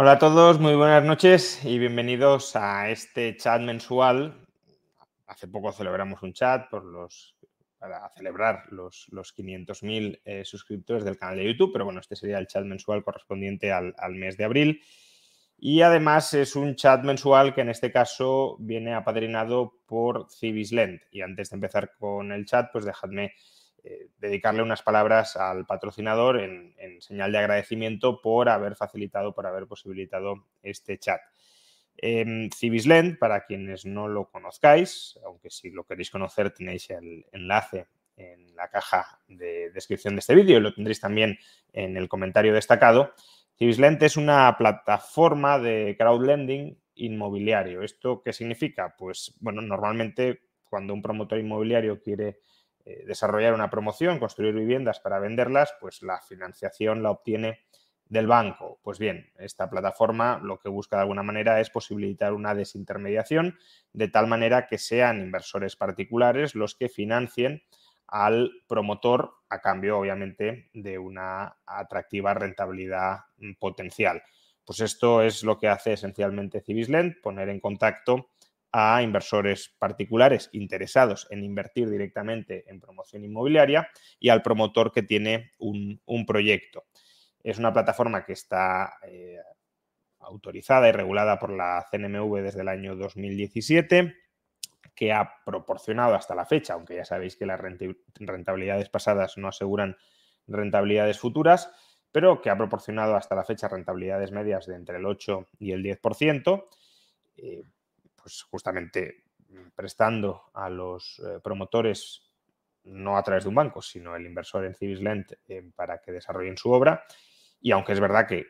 Hola a todos, muy buenas noches y bienvenidos a este chat mensual. Hace poco celebramos un chat por los, para celebrar los, los 500.000 eh, suscriptores del canal de YouTube, pero bueno, este sería el chat mensual correspondiente al, al mes de abril. Y además es un chat mensual que en este caso viene apadrinado por Civislend. Y antes de empezar con el chat, pues dejadme eh, dedicarle unas palabras al patrocinador en, señal de agradecimiento por haber facilitado, por haber posibilitado este chat. Eh, Civislend, para quienes no lo conozcáis, aunque si lo queréis conocer tenéis el enlace en la caja de descripción de este vídeo y lo tendréis también en el comentario destacado. Civislent es una plataforma de crowdlending inmobiliario. ¿Esto qué significa? Pues, bueno, normalmente cuando un promotor inmobiliario quiere eh, desarrollar una promoción, construir viviendas para venderlas, pues la financiación la obtiene del banco. Pues bien, esta plataforma lo que busca de alguna manera es posibilitar una desintermediación de tal manera que sean inversores particulares los que financien al promotor a cambio, obviamente, de una atractiva rentabilidad mm, potencial. Pues esto es lo que hace esencialmente Civislend, poner en contacto a inversores particulares interesados en invertir directamente en promoción inmobiliaria y al promotor que tiene un, un proyecto. Es una plataforma que está eh, autorizada y regulada por la CNMV desde el año 2017 que ha proporcionado hasta la fecha, aunque ya sabéis que las rentabilidades pasadas no aseguran rentabilidades futuras, pero que ha proporcionado hasta la fecha rentabilidades medias de entre el 8 y el 10%, eh, pues justamente prestando a los eh, promotores no a través de un banco, sino el inversor en Civislent eh, para que desarrollen su obra. Y aunque es verdad que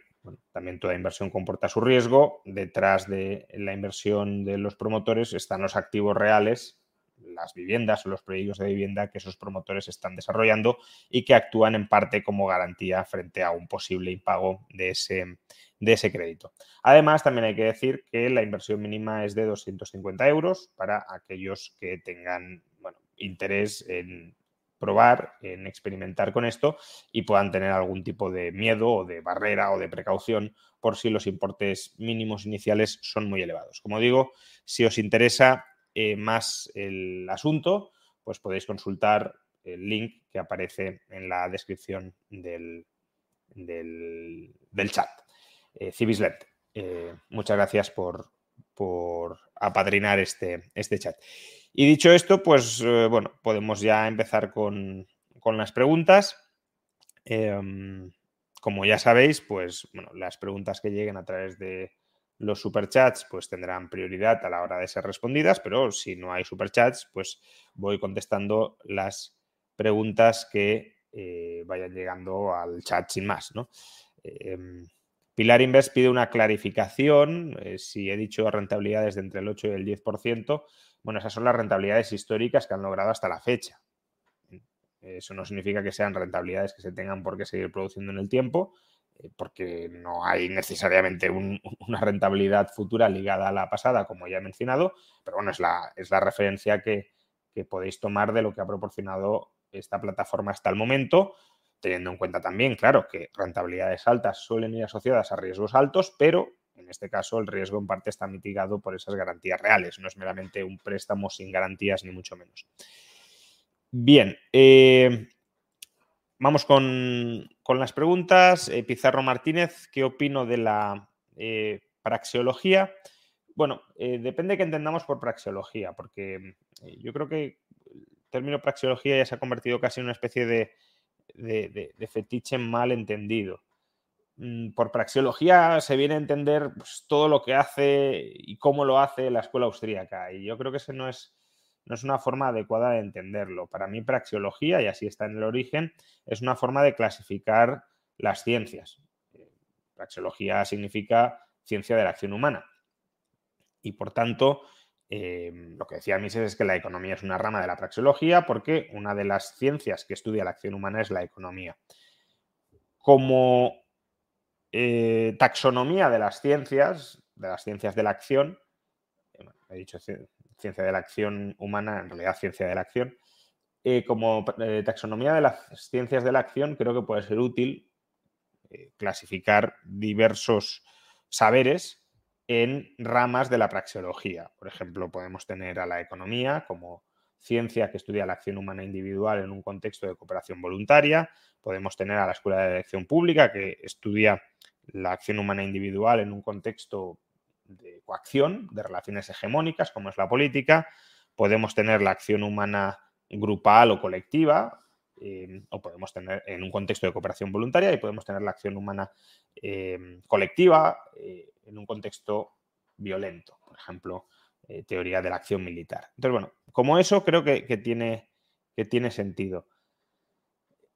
también toda inversión comporta su riesgo. Detrás de la inversión de los promotores están los activos reales, las viviendas o los proyectos de vivienda que esos promotores están desarrollando y que actúan en parte como garantía frente a un posible impago de ese, de ese crédito. Además, también hay que decir que la inversión mínima es de 250 euros para aquellos que tengan bueno, interés en probar, en experimentar con esto y puedan tener algún tipo de miedo o de barrera o de precaución por si los importes mínimos iniciales son muy elevados. Como digo, si os interesa eh, más el asunto, pues podéis consultar el link que aparece en la descripción del, del, del chat. Eh, eh, muchas gracias por, por apadrinar este, este chat. Y dicho esto, pues eh, bueno, podemos ya empezar con, con las preguntas. Eh, como ya sabéis, pues bueno, las preguntas que lleguen a través de los superchats pues tendrán prioridad a la hora de ser respondidas, pero si no hay superchats, pues voy contestando las preguntas que eh, vayan llegando al chat sin más, ¿no? Pilar Invest pide una clarificación, eh, si he dicho rentabilidades de entre el 8 y el 10%, bueno, esas son las rentabilidades históricas que han logrado hasta la fecha. Eso no significa que sean rentabilidades que se tengan por qué seguir produciendo en el tiempo, eh, porque no hay necesariamente un, una rentabilidad futura ligada a la pasada, como ya he mencionado, pero bueno, es la, es la referencia que, que podéis tomar de lo que ha proporcionado esta plataforma hasta el momento, teniendo en cuenta también, claro, que rentabilidades altas suelen ir asociadas a riesgos altos, pero en este caso el riesgo en parte está mitigado por esas garantías reales, no es meramente un préstamo sin garantías ni mucho menos. Bien, eh, vamos con, con, las preguntas. Eh, Pizarro Martínez, ¿qué opino de la eh, praxeología? Bueno, depende de qué entendamos por praxeología, porque yo creo que el término praxeología ya se ha convertido casi en una especie de, de, fetiche mal entendido. Mm, por praxeología se viene a entender pues, todo lo que hace y cómo lo hace la escuela austríaca. Y yo creo que ese no es, no es una forma adecuada de entenderlo. Para mí, praxeología, y así está en el origen, es una forma de clasificar las ciencias. praxeología significa ciencia de la acción humana. Y por tanto, eh, lo que decía Mises es que la economía es una rama de la praxeología porque una de las ciencias que estudia la acción humana es la economía. Como eh, taxonomía de las ciencias, de las ciencias de la acción, he dicho ciencia de la acción humana, en realidad ciencia de la acción, eh, como taxonomía de las ciencias de la acción creo que puede ser útil clasificar diversos saberes en ramas de la praxeología. Por ejemplo, podemos tener a la economía como ciencia que estudia la acción humana individual en un contexto de cooperación voluntaria. Podemos tener a la Escuela de Elección Pública que estudia la acción humana individual en un contexto de coacción, de relaciones hegemónicas, como es la política. Podemos tener la acción humana grupal o colectiva, eh, o podemos tener en un contexto de cooperación voluntaria y podemos tener la acción humana eh, colectiva, eh, en un contexto violento, por ejemplo, eh, teoría de la acción militar. Entonces, bueno, como eso creo que, tiene, que tiene sentido.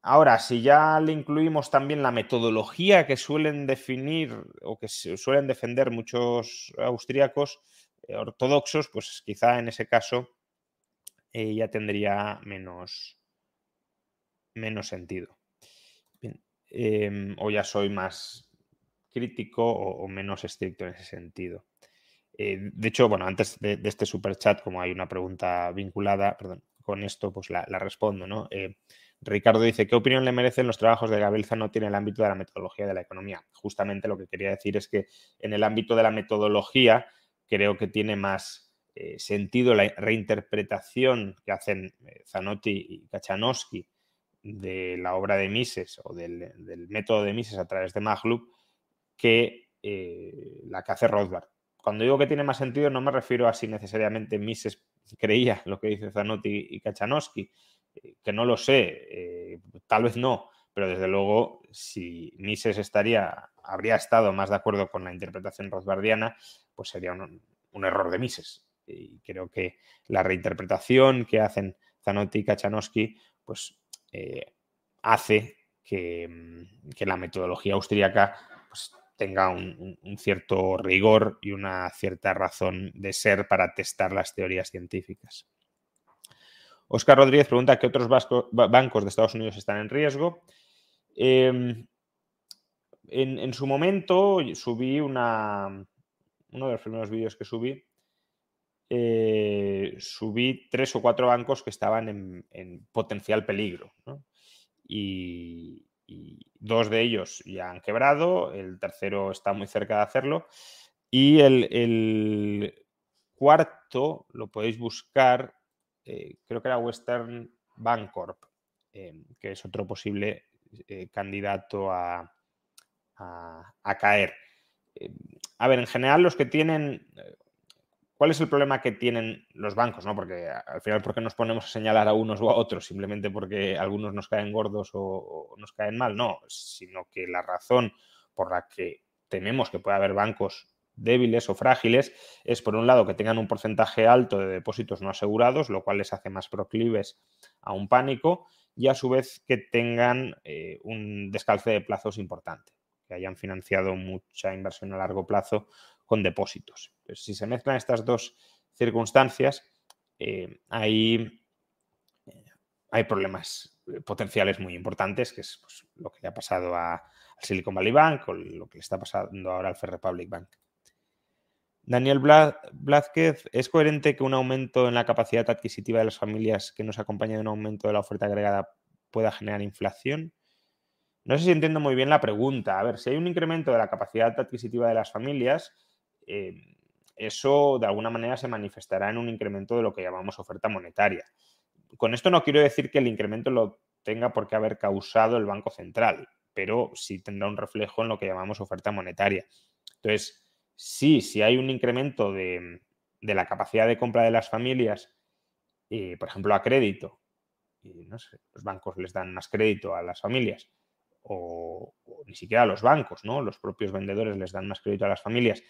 Ahora, si ya le incluimos también la metodología que suelen definir o que suelen defender muchos austríacos eh, ortodoxos, pues quizá en ese caso ya tendría menos, menos sentido. Em, o ya soy más, crítico o, menos estricto en ese sentido. Eh, de hecho, bueno, antes de, este super chat, como hay una pregunta vinculada, perdón, con esto, pues la, respondo, ¿no? Eh, Ricardo dice, ¿qué opinión le merecen los trabajos de Gabriel Zanotti en el ámbito de la metodología de la economía? Justamente lo que quería decir es que en el ámbito de la metodología creo que tiene más eh, sentido la reinterpretación que hacen Zanotti y Kachanowski de la obra de Mises o del, método de Mises a través de Maglup que eh, la que hace Rothbard. Cuando digo que tiene más sentido, no me refiero a si necesariamente Mises creía lo que dice Zanotti y Kachanowski, eh, que no lo sé, eh, tal vez no, pero desde luego si Mises estaría, habría estado más de acuerdo con la interpretación rothbardiana, pues sería un, error de Mises. Y creo que la reinterpretación que hacen Zanotti y Kachanowski, pues hace que, mm, que, la metodología austríaca pues, tenga un, cierto rigor y una cierta razón de ser para testar las teorías científicas. Oscar Rodríguez pregunta qué otros bancos de Estados Unidos están en riesgo. Em, en, su momento subí una, uno de los primeros vídeos que subí, eh, subí tres o cuatro bancos que estaban en, potencial peligro. Y, dos de ellos ya han quebrado, el tercero está muy cerca de hacerlo y el, cuarto lo podéis buscar, eh, creo que era Western Bancorp, eh, que es otro posible candidato a, a caer. a ver, en general los que tienen ¿Cuál es el problema que tienen los bancos? ¿no? Porque al final, ¿por qué nos ponemos a señalar a unos o a otros? Simplemente porque algunos nos caen gordos o, nos caen mal. No, sino que la razón por la que tememos que pueda haber bancos débiles o frágiles es, por un lado, que tengan un porcentaje alto de depósitos no asegurados, lo cual les hace más proclives a un pánico, y a su vez que tengan eh, un descalce de plazos importante, que hayan financiado mucha inversión a largo plazo con depósitos. si se mezclan estas dos circunstancias, eh, hay, problemas potenciales muy importantes, que es pues, lo que le ha pasado a, al Silicon Valley Bank o lo que le está pasando ahora al Fair Republic Bank. Daniel Blázquez, ¿es coherente que un aumento en la capacidad adquisitiva de las familias que nos acompaña de un aumento de la oferta agregada pueda generar inflación? No sé si entiendo muy bien la pregunta. A ver, si hay un incremento de la capacidad adquisitiva de las familias, Em, eso de alguna manera se manifestará en un incremento de lo que llamamos oferta monetaria. Con esto no quiero decir que el incremento lo tenga por qué haber causado el Banco Central, pero sí tendrá un reflejo en lo que llamamos oferta monetaria. Entonces, sí, si hay un incremento de, la capacidad de compra de las familias, eh, por ejemplo, a crédito, y no sé, los bancos les dan más crédito a las familias, o, o, ni siquiera a los bancos, ¿no? Los propios vendedores les dan más crédito a las familias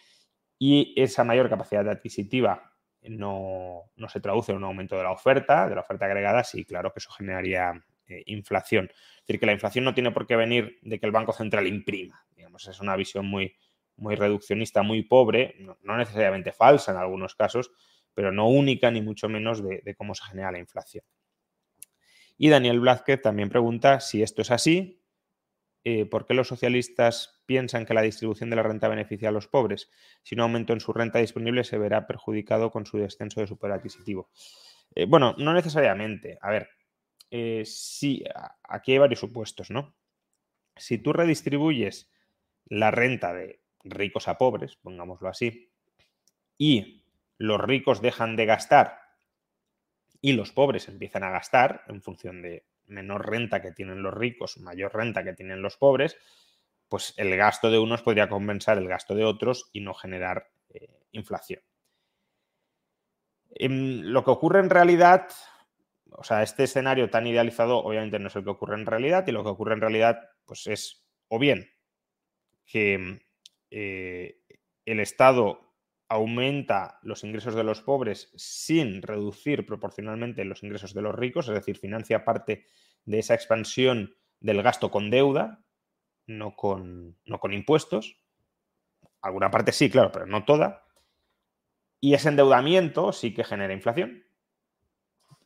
y esa mayor capacidad adquisitiva no, se traduce en un aumento de la oferta, de la oferta agregada, sí, claro que eso generaría eh, inflación. Es decir, que la inflación no tiene por qué venir de que el Banco Central imprima, pues es una visión muy, muy reduccionista, muy pobre, no, necesariamente falsa en algunos casos, pero no única ni mucho menos de, cómo se genera la inflación. Y Daniel Blázquez también pregunta si esto es así, eh, ¿por qué los socialistas piensan que la distribución de la renta beneficia a los pobres? Si un aumento en su renta disponible se verá perjudicado con su descenso de super adquisitivo. Eh, bueno, no necesariamente. A ver, eh, sí, aquí hay varios supuestos, ¿no? Si tú redistribuyes la renta de ricos a pobres, pongámoslo así, y los ricos dejan de gastar y los pobres empiezan a gastar en función de menor renta que tienen los ricos, mayor renta que tienen los pobres, pues el gasto de unos podría compensar el gasto de otros y no generar eh, inflación. Em, lo que ocurre en realidad, o sea, este escenario tan idealizado obviamente no es el que ocurre en realidad y lo que ocurre en realidad pues es o bien que eh, el Estado aumenta los ingresos de los pobres sin reducir proporcionalmente los ingresos de los ricos, es decir, financia parte de esa expansión del gasto con deuda, no con, no con impuestos. Alguna parte sí, claro, pero no toda. Y ese endeudamiento sí que genera inflación,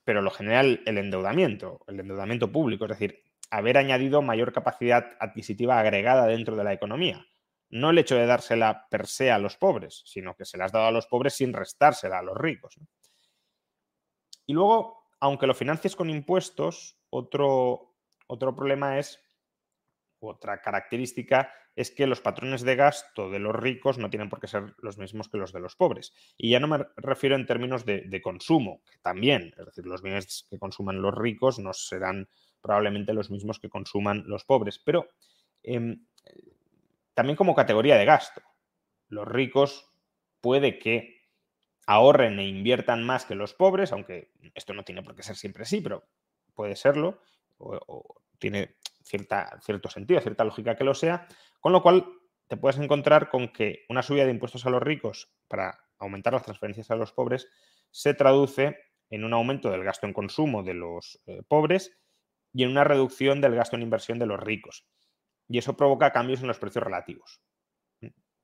pero lo genera el, endeudamiento, el endeudamiento público, es decir, haber añadido mayor capacidad adquisitiva agregada dentro de la economía. No el hecho de dársela per se a los pobres, sino que se la has dado a los pobres sin restársela a los ricos. Y luego, aunque lo financies con impuestos, otro, otro problema es, otra característica es que los patrones de gasto de los ricos no tienen por qué ser los mismos que los de los pobres. Y ya no me refiero en términos de, consumo, que también, es decir, los bienes que consuman los ricos no serán probablemente los mismos que consuman los pobres, pero em, también como categoría de gasto. Los ricos puede que ahorren e inviertan más que los pobres, aunque esto no tiene por qué ser siempre así, pero puede serlo, o, tiene cierta, cierto sentido, cierta lógica que lo sea, con lo cual te puedes encontrar con que una subida de impuestos a los ricos para aumentar las transferencias a los pobres se traduce en un aumento del gasto en consumo de los eh, pobres y en una reducción del gasto en inversión de los ricos y eso provoca cambios en los precios relativos.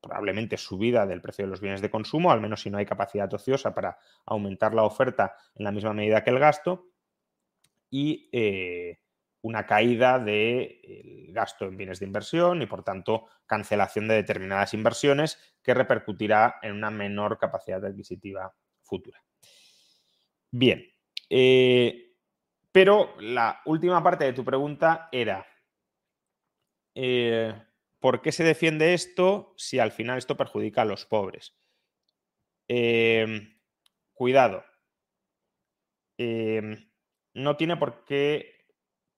Probablemente subida del precio de los bienes de consumo, al menos si no hay capacidad ociosa para aumentar la oferta en la misma medida que el gasto, y eh, una caída del gasto en bienes de inversión y, por tanto, cancelación de determinadas inversiones que repercutirá en una menor capacidad adquisitiva futura. Bien, eh, pero la última parte de tu pregunta era, eh, ¿por qué se defiende esto si al final esto perjudica a los pobres? Em, cuidado. Em, no tiene por qué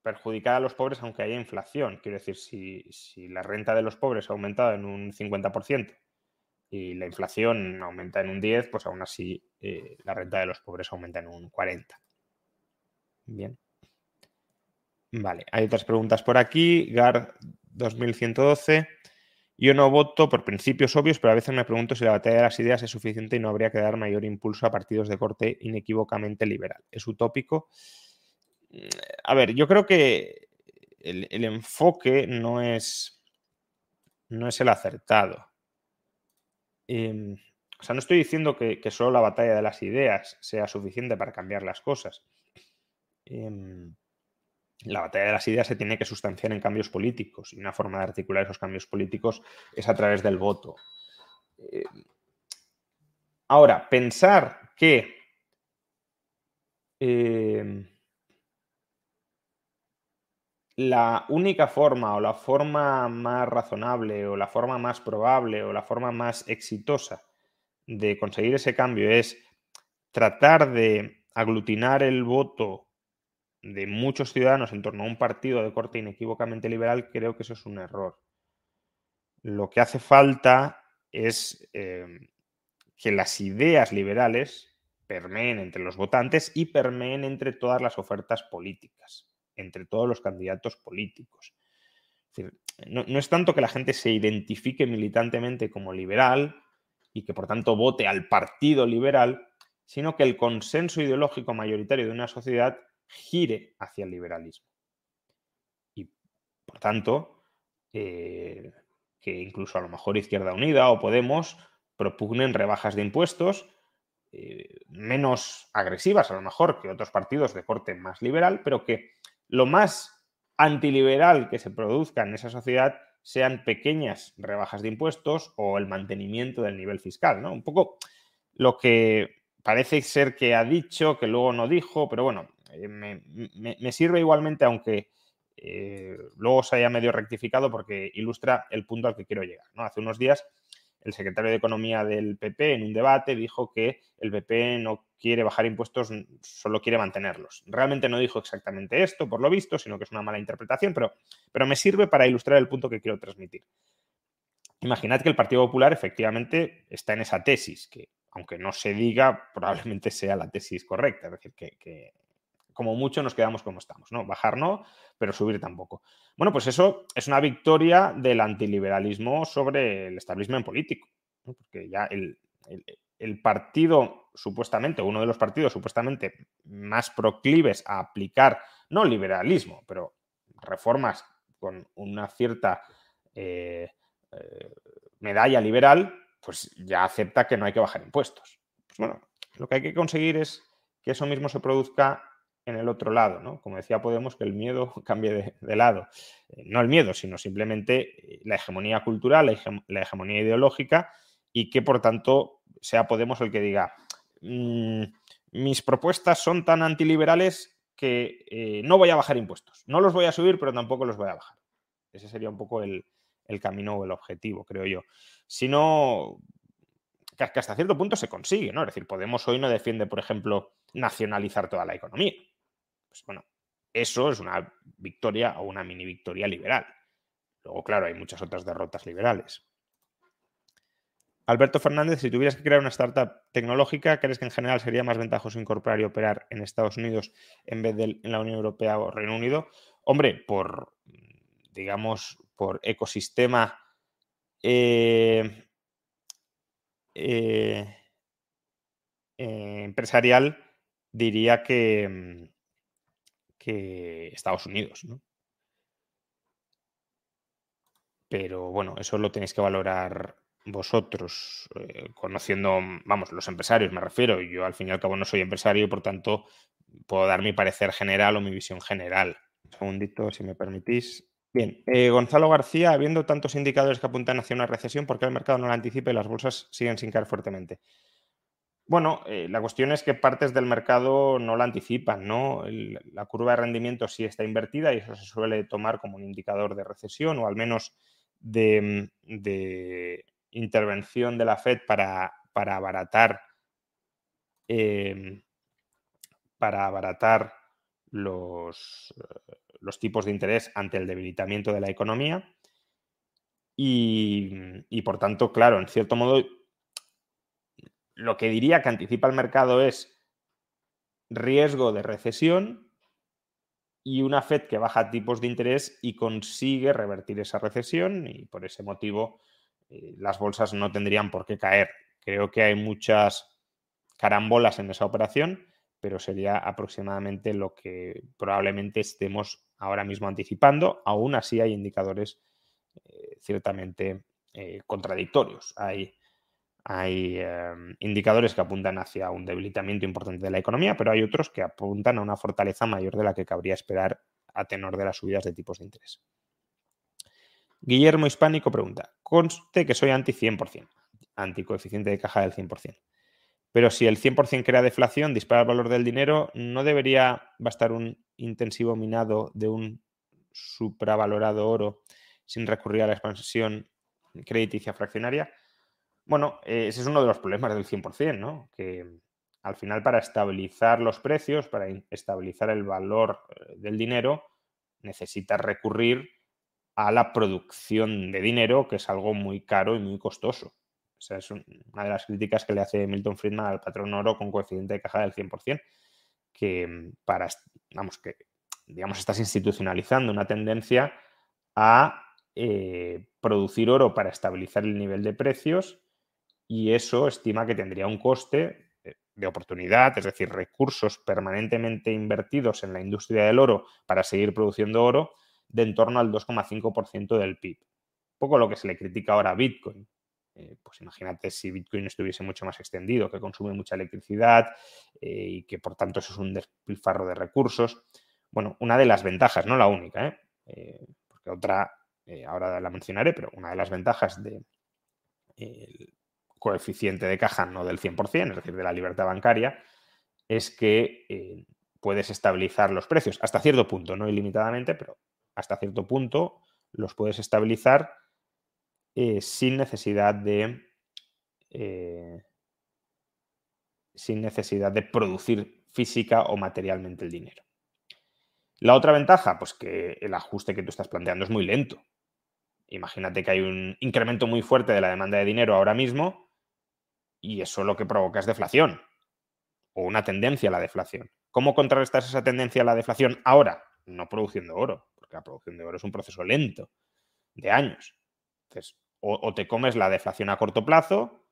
perjudicar a los pobres aunque haya inflación. Quiero decir, si, la renta de los pobres ha aumentado en un 50% y la inflación aumenta en un 10%, pues aún así eh, la renta de los pobres aumenta en un 40%. Bien. Vale, hay otras preguntas por aquí. Gar 2112. Yo no voto por principios obvios, pero a veces me pregunto si la batalla de las ideas es suficiente y no habría que dar mayor impulso a partidos de corte inequívocamente liberal. ¿Es utópico? A ver, yo creo que el, enfoque no es, no es el acertado. Em, o sea, no estoy diciendo que, solo la batalla de las ideas sea suficiente para cambiar las cosas. Em, la batalla de las ideas se tiene que sustanciar en cambios políticos y una forma de articular esos cambios políticos es a través del voto. Eh, ahora, pensar que eh, la única forma o la forma más razonable o la forma más probable o la forma más exitosa de conseguir ese cambio es tratar de aglutinar el voto de muchos ciudadanos en torno a un partido de corte inequívocamente liberal, creo que eso es un error. Lo que hace falta es em, que las ideas liberales permeen entre los votantes y permeen entre todas las ofertas políticas, entre todos los candidatos políticos. no, no es tanto que la gente se identifique militantemente como liberal y que por tanto vote al partido liberal, sino que el consenso ideológico mayoritario de una sociedad gire hacia el liberalismo. Y, por tanto, eh, que incluso a lo mejor Izquierda Unida o Podemos propugnen rebajas de impuestos eh, menos agresivas, a lo mejor, que otros partidos de corte más liberal, pero que lo más antiliberal que se produzca en esa sociedad sean pequeñas rebajas de impuestos o el mantenimiento del nivel fiscal, ¿no? Un poco lo que parece ser que ha dicho, que luego no dijo, pero bueno, eh, me, sirve igualmente, aunque eh, luego se haya medio rectificado, porque ilustra el punto al que quiero llegar. ¿no? Hace unos días el secretario de Economía del PP en un debate dijo que el PP no quiere bajar impuestos, solo quiere mantenerlos. Realmente no dijo exactamente esto, por lo visto, sino que es una mala interpretación, pero, pero me sirve para ilustrar el punto que quiero transmitir. Imaginad que el Partido Popular efectivamente está en esa tesis, que aunque no se diga, probablemente sea la tesis correcta, es decir, que como mucho nos quedamos como estamos, ¿no? Bajar no, pero subir tampoco. Bueno, pues eso es una victoria del antiliberalismo sobre el establishment político, porque ya el, partido supuestamente, uno de los partidos supuestamente más proclives a aplicar, no liberalismo, pero reformas con una cierta eh, eh, medalla liberal, pues ya acepta que no hay que bajar impuestos. Pues bueno, lo que hay que conseguir es que eso mismo se produzca en el otro lado, ¿no? Como decía Podemos, que el miedo cambie de, lado. Eh, no el miedo, sino simplemente eh, la hegemonía cultural, la, hegemonía ideológica y que por tanto sea Podemos el que diga, mm, mis propuestas son tan antiliberales que eh, no voy a bajar impuestos. No los voy a subir, pero tampoco los voy a bajar. Ese sería un poco el, el camino o el objetivo, creo yo. Si no, que hasta cierto punto se consigue, ¿no? Es decir, Podemos hoy no defiende, por ejemplo, nacionalizar toda la economía. Pues, bueno, eso es una victoria o una mini victoria liberal. Luego, claro, hay muchas otras derrotas liberales. Alberto Fernández, si tuvieras que crear una startup tecnológica, ¿crees que en general sería más ventajoso incorporar y operar en Estados Unidos en vez de en la Unión Europea o Reino Unido? Hombre, por, digamos, por ecosistema eh, eh, eh, empresarial, diría que, que Estados Unidos, ¿no? Pero bueno, eso lo tenéis que valorar vosotros, eh, conociendo, vamos, los empresarios me refiero. Yo al fin y al cabo no soy empresario por tanto puedo dar mi parecer general o mi visión general. Un segundito, si me permitís. Bien, eh, Gonzalo García, habiendo tantos indicadores que apuntan hacia una recesión, ¿por qué el mercado no la anticipa y las bolsas siguen sin caer fuertemente? Bueno, eh, la cuestión es que partes del mercado no la anticipan, ¿no? la curva de rendimiento sí está invertida y eso se suele tomar como un indicador de recesión o al menos de, intervención de la Fed para, abaratar em, para abaratar los, los, tipos de interés ante el debilitamiento de la economía. y por tanto, claro, en cierto modo lo que diría que anticipa el mercado es riesgo de recesión y una Fed que baja tipos de interés y consigue revertir esa recesión y por ese motivo eh, las bolsas no tendrían por qué caer. Creo que hay muchas carambolas en esa operación, pero sería aproximadamente lo que probablemente estemos ahora mismo anticipando. Aún así hay indicadores eh, ciertamente eh, contradictorios. Hay hay em, indicadores que apuntan hacia un debilitamiento importante de la economía, pero hay otros que apuntan a una fortaleza mayor de la que cabría esperar a tenor de las subidas de tipos de interés. Guillermo Hispánico pregunta, conste que soy anti 100%, anti coeficiente de caja del 100%, pero si el 100% crea deflación, dispara el valor del dinero, ¿no debería bastar un intensivo minado de un supravalorado oro sin recurrir a la expansión crediticia fraccionaria? Bueno, eh, ese es uno de los problemas del 100%, ¿no? Que al final para estabilizar los precios, para estabilizar el valor eh, del dinero, necesitas recurrir a la producción de dinero, que es algo muy caro y muy costoso. O sea, es una de las críticas que le hace Milton Friedman al patrón oro con coeficiente de caja del 100%, que para, vamos, que digamos, estás institucionalizando una tendencia a eh, producir oro para estabilizar el nivel de precios y eso estima que tendría un coste eh, de oportunidad, es decir, recursos permanentemente invertidos en la industria del oro para seguir produciendo oro de en torno al 2,5% del PIB. poco lo que se le critica ahora a Bitcoin. Eh, pues imagínate si Bitcoin estuviese mucho más extendido, que consume mucha electricidad eh, y que por tanto eso es un despilfarro de recursos. Bueno, una de las ventajas, no la única, porque otra ahora la mencionaré, pero una de las ventajas del coeficiente de caja no del 100%, es decir, de la libertad bancaria, es que puedes estabilizar los precios hasta cierto punto, no ilimitadamente, pero hasta cierto punto los puedes estabilizar eh, sin necesidad de. Eh, sin necesidad de producir física o materialmente el dinero. La otra ventaja, pues que el ajuste que tú estás planteando es muy lento. Imagínate que hay un incremento muy fuerte de la demanda de dinero ahora mismo y eso lo que provoca es deflación o una tendencia a la deflación. ¿Cómo contrarrestas esa tendencia a la deflación ahora? No produciendo oro, porque la producción de oro es un proceso lento de años. Entonces, o, te comes la deflación a corto plazo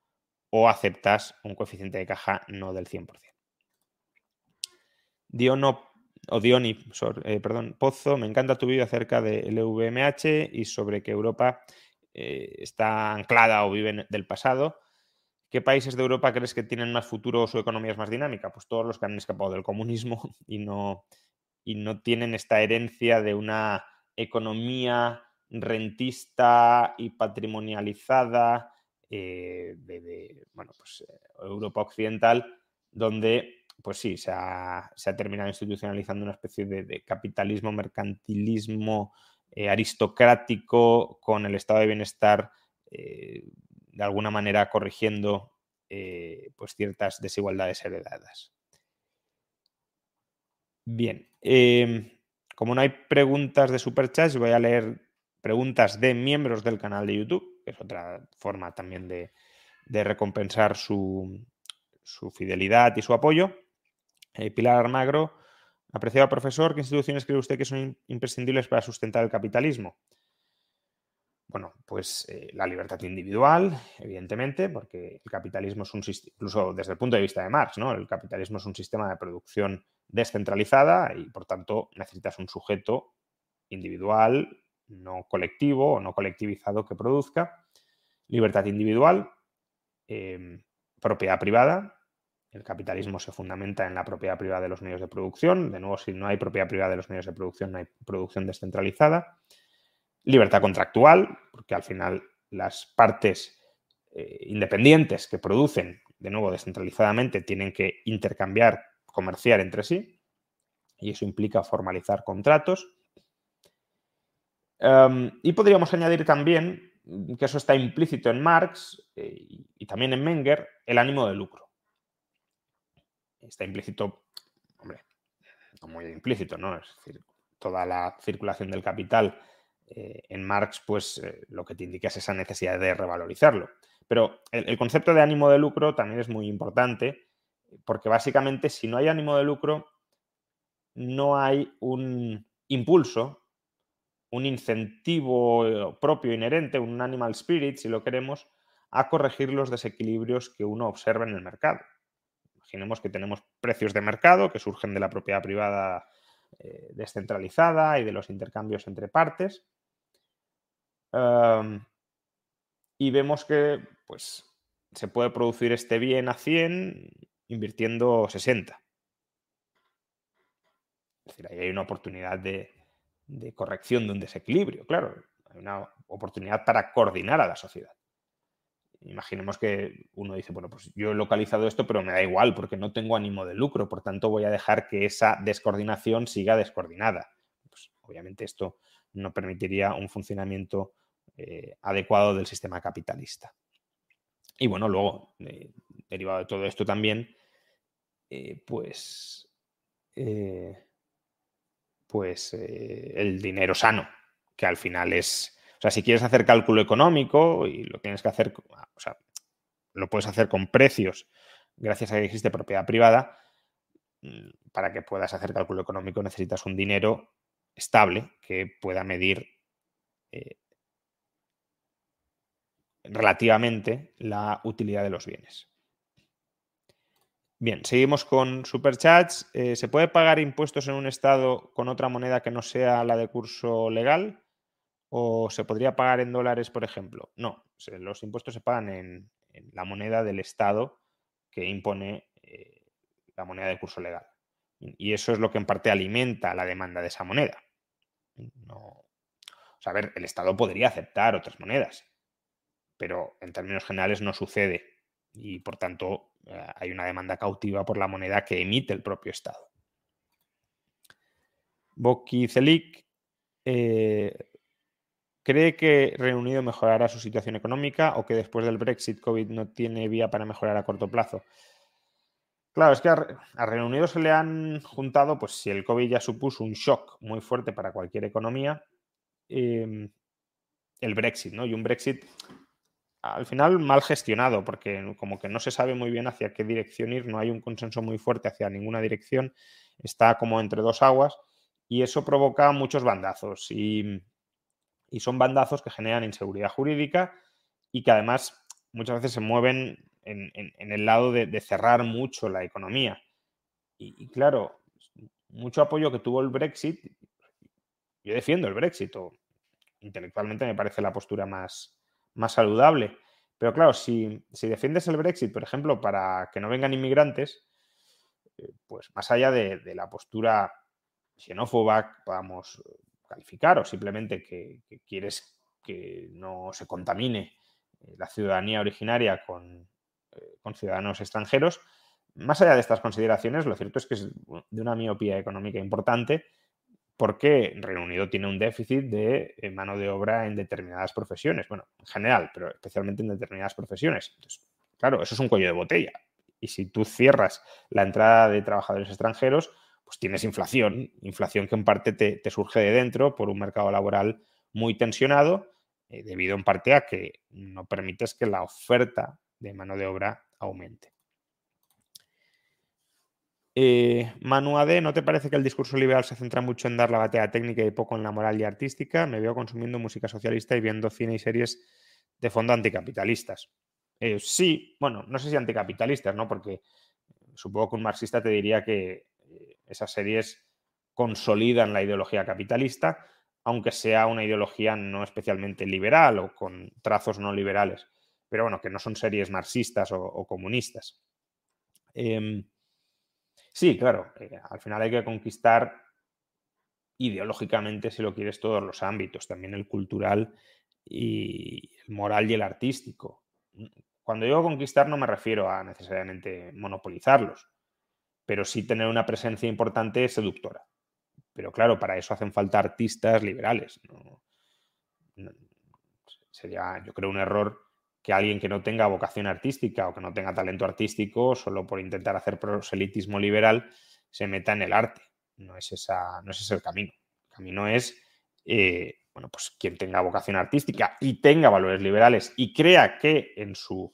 o aceptas un coeficiente de caja no del 100%. Diono, o Dioni, eh, perdón, Pozo, me encanta tu vídeo acerca del LVMH y sobre que Europa eh, está anclada o vive del pasado. ¿Qué países de Europa crees que tienen más futuro o su economía es más dinámica? Pues todos los que han escapado del comunismo y no, y no tienen esta herencia de una economía rentista y patrimonializada eh, de, bueno, pues, eh, Europa Occidental, donde pues sí, se ha, terminado institucionalizando una especie de, capitalismo, mercantilismo eh, aristocrático con el estado de bienestar de alguna manera corrigiendo pues ciertas desigualdades heredadas. Bien, em, como no hay preguntas de superchats, voy a leer preguntas de miembros del canal de YouTube, que es otra forma también de, recompensar su, fidelidad y su apoyo. Eh, Pilar Armagro, apreciado profesor, ¿qué instituciones cree usted que son imprescindibles para sustentar el capitalismo? Bueno, pues eh, la libertad individual, evidentemente, porque el capitalismo es un sistema, incluso desde el punto de vista de Marx, ¿no? El capitalismo es un sistema de producción descentralizada y, por tanto, necesitas un sujeto individual no colectivo o no colectivizado que produzca, libertad individual, em, propiedad privada. El capitalismo se fundamenta en la propiedad privada de los medios de producción. De nuevo, si no hay propiedad privada de los medios de producción, no hay producción descentralizada. Libertad contractual, porque al final las partes eh, independientes que producen, de nuevo, descentralizadamente, tienen que intercambiar, comerciar entre sí. Y eso implica formalizar contratos Em, y podríamos añadir también, que eso está implícito en Marx eh, y también en Menger, el ánimo de lucro. Está implícito, hombre, no muy implícito, ¿no? Es decir, toda la circulación del capital eh, en Marx, pues eh, lo que te indica es esa necesidad de revalorizarlo. Pero el concepto de ánimo de lucro también es muy importante, porque básicamente si no hay ánimo de lucro, no hay un impulso un incentivo eh, propio inherente, un animal spirit, si lo queremos, a corregir los desequilibrios que uno observa en el mercado. Imaginemos que tenemos precios de mercado que surgen de la propiedad privada descentralizada y de los intercambios entre partes. Y vemos que pues, se puede producir este bien a 100 invirtiendo 60. Es decir, ahí hay una oportunidad de, de corrección de un desequilibrio, claro. Hay una oportunidad para coordinar a la sociedad. Imaginemos que uno dice, bueno, pues yo he localizado esto, pero me da igual porque no tengo ánimo de lucro, por tanto voy a dejar que esa descoordinación siga descoordinada. Pues, obviamente esto no permitiría un funcionamiento eh, adecuado del sistema capitalista. Y bueno, luego, eh, derivado de todo esto también, eh, pues pues el dinero sano, que al final es, o sea, si quieres hacer cálculo económico y lo tienes que hacer, o sea, lo puedes hacer con precios gracias a que existe propiedad privada, mm, para que puedas hacer cálculo económico necesitas un dinero estable que pueda medir relativamente la utilidad de los bienes. Bien, seguimos con superchats. Eh, ¿Se puede pagar impuestos en un estado con otra moneda que no sea la de curso legal? ¿O se podría pagar en dólares, por ejemplo? No, los impuestos se pagan en, la moneda del Estado que impone eh, la moneda de curso legal. Y eso es lo que en parte alimenta la demanda de esa moneda. No, o sea, a ver, el Estado podría aceptar otras monedas, pero en términos generales no sucede y por tanto eh, hay una demanda cautiva por la moneda que emite el propio Estado. Boki Celik eh, cree que Reino Unido mejorará su situación económica o que después del Brexit COVID no tiene vía para mejorar a corto plazo. Claro, es que a, Reino Unido se le han juntado, pues si el COVID ya supuso un shock muy fuerte para cualquier economía, em, el Brexit, ¿no? Y un Brexit al final mal gestionado, porque como que no se sabe muy bien hacia qué dirección ir, no hay un consenso muy fuerte hacia ninguna dirección, está como entre dos aguas y eso provoca muchos bandazos y, son bandazos que generan inseguridad jurídica y que además muchas veces se mueven en, el lado de, cerrar mucho la economía. Y, claro, mucho apoyo que tuvo el Brexit, yo defiendo el Brexit, intelectualmente me parece la postura más, más saludable. Pero claro, si, defiendes el Brexit, por ejemplo, para que no vengan inmigrantes, eh, pues más allá de, la postura xenófoba podamos calificar o simplemente que, quieres que no se contamine eh, la ciudadanía originaria con, eh, con, ciudadanos extranjeros, más allá de estas consideraciones, lo cierto es que es de una miopía económica importante porque Reino Unido tiene un déficit de eh, mano de obra en determinadas profesiones, bueno, en general, pero especialmente en determinadas profesiones. Entonces, claro, eso es un cuello de botella. Y si tú cierras la entrada de trabajadores extranjeros, pues tienes inflación, inflación que en parte te, surge de dentro por un mercado laboral muy tensionado, eh, debido en parte a que no permites que la oferta de mano de obra aumente. Eh, Manu AD, ¿no te parece que el discurso liberal se centra mucho en dar la batalla técnica y poco en la moral y artística? Me veo consumiendo música socialista y viendo cine y series de fondo anticapitalistas. Eh, sí, bueno, no sé si anticapitalistas, ¿no? Porque supongo que un marxista te diría que eh, esas series consolidan la ideología capitalista, aunque sea una ideología no especialmente liberal o con trazos no liberales, pero bueno, que no son series marxistas o, comunistas. Em, Sí, claro, eh, al final hay que conquistar ideológicamente, si lo quieres, todos los ámbitos, también el cultural y el moral y el artístico. Cuando digo conquistar no me refiero a necesariamente monopolizarlos, pero sí tener una presencia importante seductora. Pero claro, para eso hacen falta artistas liberales. Sería, yo creo, un error que alguien que no tenga vocación artística o que no tenga talento artístico, solo por intentar hacer proselitismo liberal, se meta en el arte. No es, esa, no es ese el camino. El camino es, eh, bueno, pues quien tenga vocación artística y tenga valores liberales y crea que en su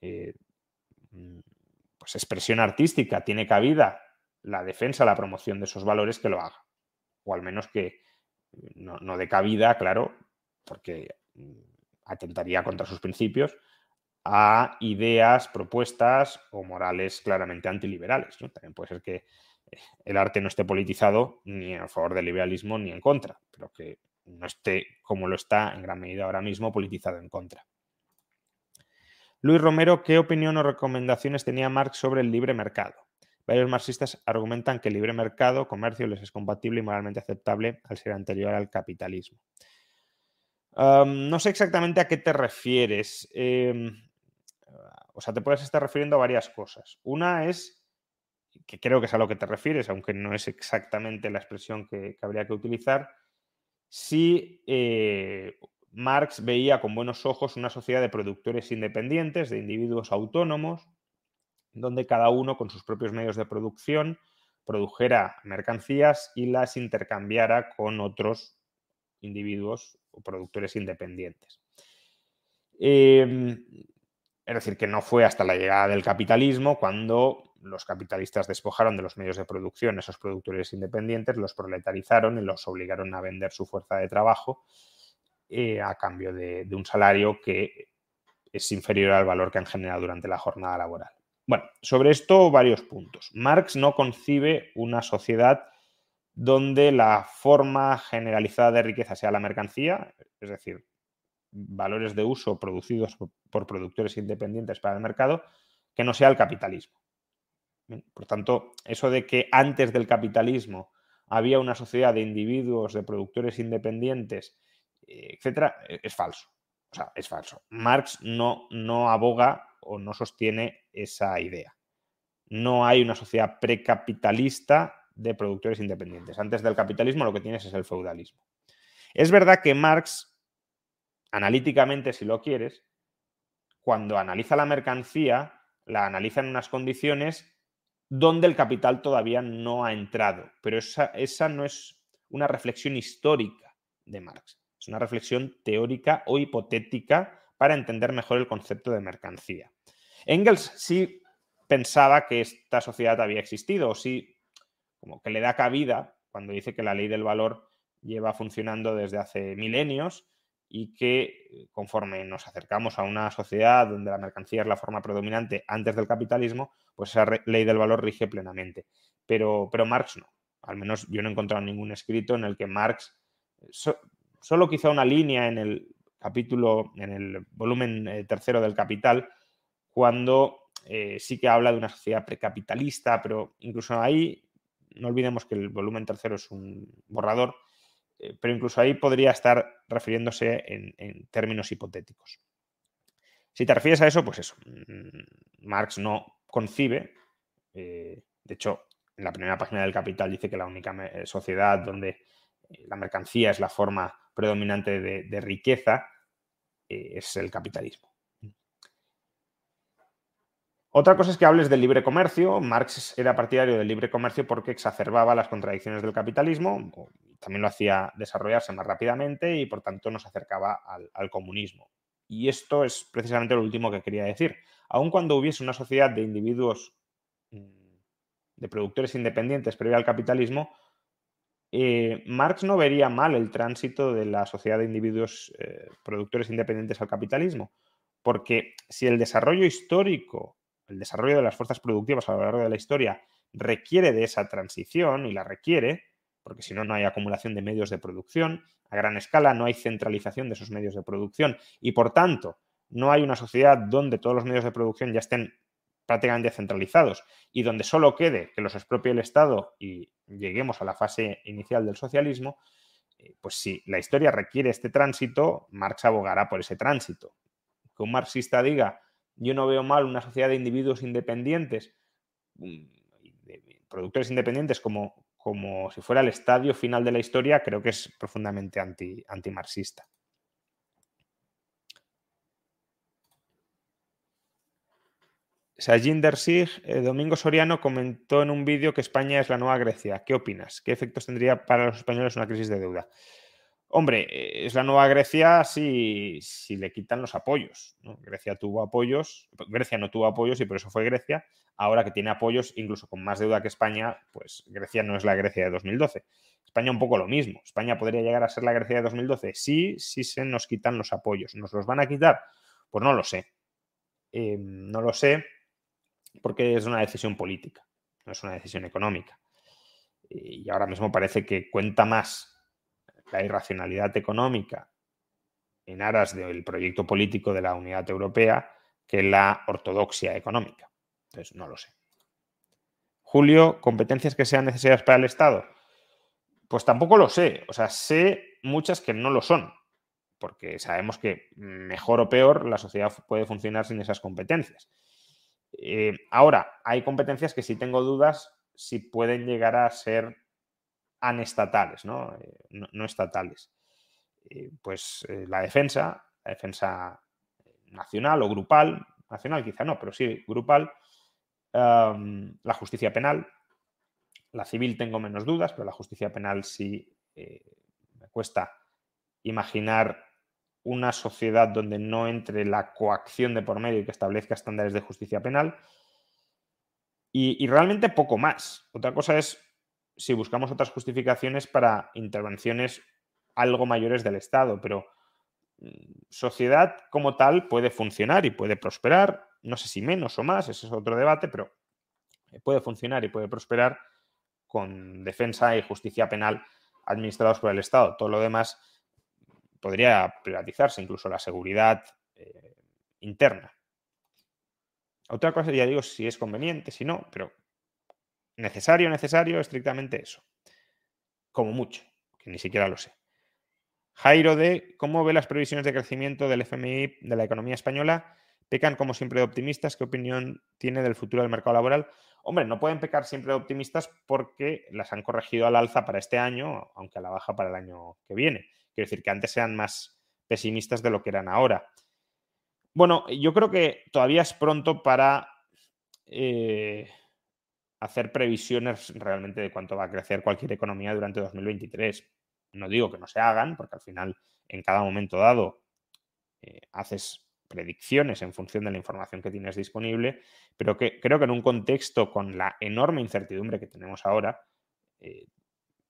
eh, pues expresión artística tiene cabida la defensa, la promoción de esos valores, que lo haga. O al menos que no, no dé cabida, claro, porque atentaría contra sus principios, a ideas, propuestas o morales claramente antiliberales. También puede ser que eh, el arte no esté politizado ni a favor del liberalismo ni en contra, pero que no esté como lo está en gran medida ahora mismo politizado en contra. Luis Romero, ¿qué opinión o recomendaciones tenía Marx sobre el libre mercado? Varios marxistas argumentan que el libre mercado, comercio, les es compatible y moralmente aceptable al ser anterior al capitalismo no sé exactamente a qué te refieres. Em, o sea, te puedes estar refiriendo a varias cosas. Una es, que creo que es a lo que te refieres, aunque no es exactamente la expresión que, habría que utilizar, si eh, Marx veía con buenos ojos una sociedad de productores independientes, de individuos autónomos, donde cada uno con sus propios medios de producción produjera mercancías y las intercambiara con otros individuos o productores independientes. Em, es decir, que no fue hasta la llegada del capitalismo cuando los capitalistas despojaron de los medios de producción esos productores independientes, los proletarizaron y los obligaron a vender su fuerza de trabajo eh, a cambio de, un salario que es inferior al valor que han generado durante la jornada laboral. Bueno, sobre esto varios puntos. Marx no concibe una sociedad donde la forma generalizada de riqueza sea la mercancía, es decir, valores de uso producidos por productores independientes para el mercado, que no sea el capitalismo. Por tanto, eso de que antes del capitalismo había una sociedad de individuos, de productores independientes, eh, etcétera, e, es falso. O sea, es falso. Marx no, no aboga o no sostiene esa idea. No hay una sociedad precapitalista de productores independientes. Antes del capitalismo lo que tienes es el feudalismo. Es verdad que Marx, analíticamente, si lo quieres, cuando analiza la mercancía, la analiza en unas condiciones donde el capital todavía no ha entrado. Pero esa, esa no es una reflexión histórica de Marx, es una reflexión teórica o hipotética para entender mejor el concepto de mercancía. Engels sí pensaba que esta sociedad había existido, o sí como que le da cabida cuando dice que la ley del valor lleva funcionando desde hace milenios y que eh, conforme nos acercamos a una sociedad donde la mercancía es la forma predominante antes del capitalismo, pues esa ley del valor rige plenamente. Pero, pero Marx no. Al menos yo no he encontrado ningún escrito en el que Marx, solo quizá una línea en el capítulo, en el volumen eh, tercero del Capital, cuando eh, sí que habla de una sociedad precapitalista, pero incluso ahí no olvidemos que el volumen tercero es un borrador, eh, pero incluso ahí podría estar refiriéndose en, términos hipotéticos. Si te refieres a eso, pues eso, mm, Marx no concibe, eh, de hecho, en la primera página del Capital dice que la única eh, sociedad donde la mercancía es la forma predominante de riqueza es el capitalismo. Otra cosa es que hables del libre comercio. Marx era partidario del libre comercio porque exacerbaba las contradicciones del capitalismo, también lo hacía desarrollarse más rápidamente y por tanto nos acercaba al, comunismo. Y esto es precisamente lo último que quería decir. Aun cuando hubiese una sociedad de individuos, mm, de productores independientes previa al capitalismo, eh, Marx no vería mal el tránsito de la sociedad de individuos eh, productores independientes al capitalismo, porque si el desarrollo histórico el desarrollo de las fuerzas productivas a lo largo de la historia requiere de esa transición y la requiere, porque si no, no hay acumulación de medios de producción a gran escala, no hay centralización de esos medios de producción y por tanto no hay una sociedad donde todos los medios de producción ya estén prácticamente centralizados y donde solo quede que los expropie el Estado y lleguemos a la fase inicial del socialismo, eh, pues si la historia requiere este tránsito, Marx abogará por ese tránsito. Que un marxista diga yo no veo mal una sociedad de individuos independientes, mm, de productores independientes como, como si fuera el estadio final de la historia, creo que es profundamente anti, antimarxista. Sajinder Sig, eh, Domingo Soriano comentó en un vídeo que España es la nueva Grecia. ¿Qué opinas? ¿Qué efectos tendría para los españoles una crisis de deuda? Hombre, eh, es la nueva Grecia si, le quitan los apoyos. Grecia tuvo apoyos, Grecia no tuvo apoyos y por eso fue Grecia. Ahora que tiene apoyos, incluso con más deuda que España, pues Grecia no es la Grecia de 2012. España un poco lo mismo. España podría llegar a ser la Grecia de 2012 sí, si se nos quitan los apoyos. ¿Nos los van a quitar? Pues no lo sé. Eh, no lo sé porque es una decisión política, no es una decisión económica. Y ahora mismo parece que cuenta más la irracionalidad económica en aras del proyecto político de la unidad europea que la ortodoxia económica. Entonces, no lo sé. Julio, ¿competencias que sean necesarias para el Estado? Pues tampoco lo sé. O sea, sé muchas que no lo son, porque sabemos que mejor o peor la sociedad puede funcionar sin esas competencias. Eh, ahora, hay competencias que sí tengo dudas si pueden llegar a ser anestatales, ¿no? Eh, no, estatales. Eh, pues eh, la defensa, la defensa nacional o grupal, nacional quizá no, pero sí grupal, la justicia penal, la civil tengo menos dudas, pero la justicia penal sí me cuesta imaginar una sociedad donde no entre la coacción de por medio y que establezca estándares de justicia penal. y, realmente poco más. Otra cosa es si buscamos otras justificaciones para intervenciones algo mayores del Estado, pero mm, sociedad como tal puede funcionar y puede prosperar, no sé si menos o más, ese es otro debate, pero puede funcionar y puede prosperar con defensa y justicia penal administrados por el Estado. Todo lo demás podría privatizarse, incluso la seguridad eh, interna. Otra cosa, ya digo, si es conveniente, si no, pero necesario, necesario, estrictamente eso. Como mucho, que ni siquiera lo sé. Jairo de cómo ve las previsiones de crecimiento del FMI de la economía española. Pecan como siempre de optimistas. ¿Qué opinión tiene del futuro del mercado laboral? Hombre, no pueden pecar siempre de optimistas porque las han corregido al alza para este año, aunque a la baja para el año que viene. Quiero decir que antes eran más pesimistas de lo que eran ahora. Bueno, yo creo que todavía es pronto para eh, hacer previsiones realmente de cuánto va a crecer cualquier economía durante 2023. No digo que no se hagan, porque al final en cada momento dado eh, haces predicciones en función de la información que tienes disponible, pero que creo que en un contexto con la enorme incertidumbre que tenemos ahora, eh,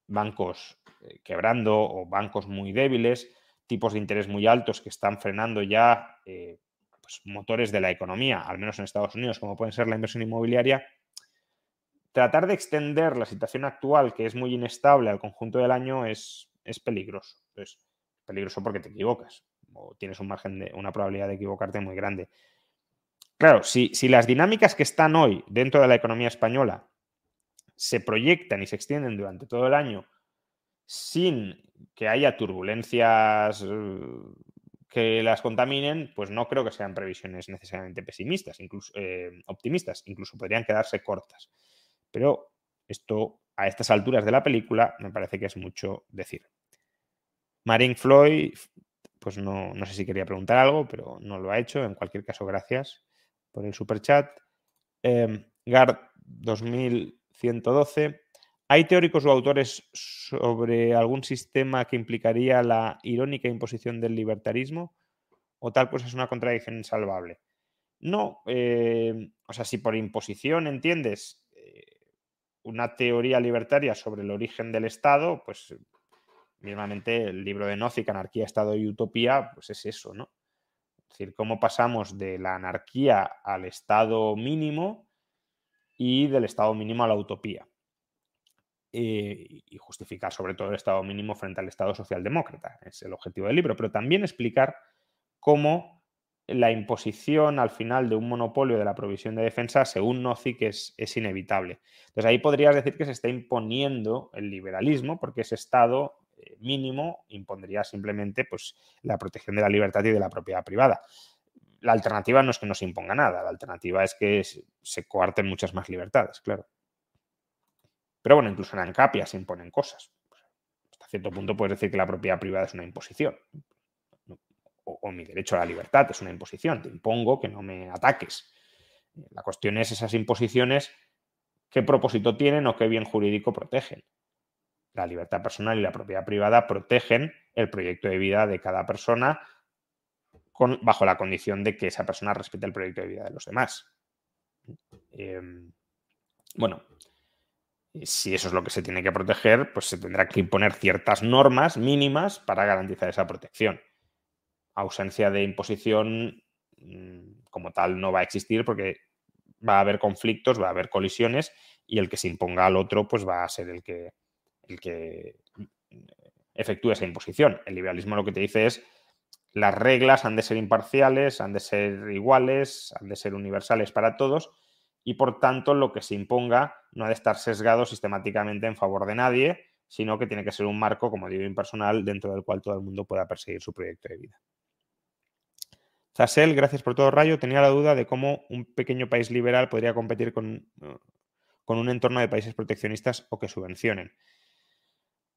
bancos eh, quebrando o bancos muy débiles, tipos de interés muy altos que están frenando ya pues, motores de la economía, al menos en Estados Unidos, como pueden ser la inversión inmobiliaria, tratar de extender la situación actual, que es muy inestable, al conjunto del año es, peligroso. Es peligroso porque te equivocas o tienes un margen de una probabilidad de equivocarte muy grande. Claro, si, si las dinámicas que están hoy dentro de la economía española se proyectan y se extienden durante todo el año sin que haya turbulencias eh, que las contaminen, pues no creo que sean previsiones necesariamente pesimistas, incluso eh, optimistas, incluso podrían quedarse cortas. Pero esto a estas alturas de la película me parece que es mucho decir. Marine Floyd, pues no, sé si quería preguntar algo, pero no lo ha hecho. En cualquier caso, gracias por el super chat. Eh, Gard 2112. ¿Hay teóricos o autores sobre algún sistema que implicaría la irónica imposición del libertarismo? ¿O tal pues es una contradicción insalvable? No, eh, o sea, si por imposición entiendes una teoría libertaria sobre el origen del Estado, pues mismamente el libro de Nozick, Anarquía, Estado y Utopía, pues es eso, ¿no? Es decir, cómo pasamos de la anarquía al Estado mínimo y del Estado mínimo a la utopía. Eh, y justificar sobre todo el Estado mínimo frente al Estado socialdemócrata. Es el objetivo del libro, pero también explicar cómo la imposición al final de un monopolio de la provisión de defensa, según Nozick, es, es inevitable. Entonces ahí podrías decir que se está imponiendo el liberalismo porque ese Estado eh, mínimo impondría simplemente pues, la protección de la libertad y de la propiedad privada. La alternativa no es que no se imponga nada, la alternativa es que se coarten muchas más libertades, claro. Pero bueno, incluso en ANCAPIA se imponen cosas. Hasta cierto punto puedes decir que la propiedad privada es una imposición o, mi derecho a la libertad, es una imposición, te impongo que no me ataques. La cuestión es esas imposiciones, qué propósito tienen o qué bien jurídico protegen. La libertad personal y la propiedad privada protegen el proyecto de vida de cada persona bajo la condición de que esa persona respete el proyecto de vida de los demás. Em, bueno, si eso es lo que se tiene que proteger, pues se tendrá que imponer ciertas normas mínimas para garantizar esa protección ausencia de imposición mm, como tal no va a existir porque va a haber conflictos, va a haber colisiones y el que se imponga al otro pues va a ser el que, el que efectúe esa imposición. El liberalismo lo que te dice es las reglas han de ser imparciales, han de ser iguales, han de ser universales para todos y por tanto lo que se imponga no ha de estar sesgado sistemáticamente en favor de nadie, sino que tiene que ser un marco, como digo, impersonal dentro del cual todo el mundo pueda perseguir su proyecto de vida. Zasel, gracias por todo, Rayo. Tenía la duda de cómo un pequeño país liberal podría competir con, con un entorno de países proteccionistas o que subvencionen.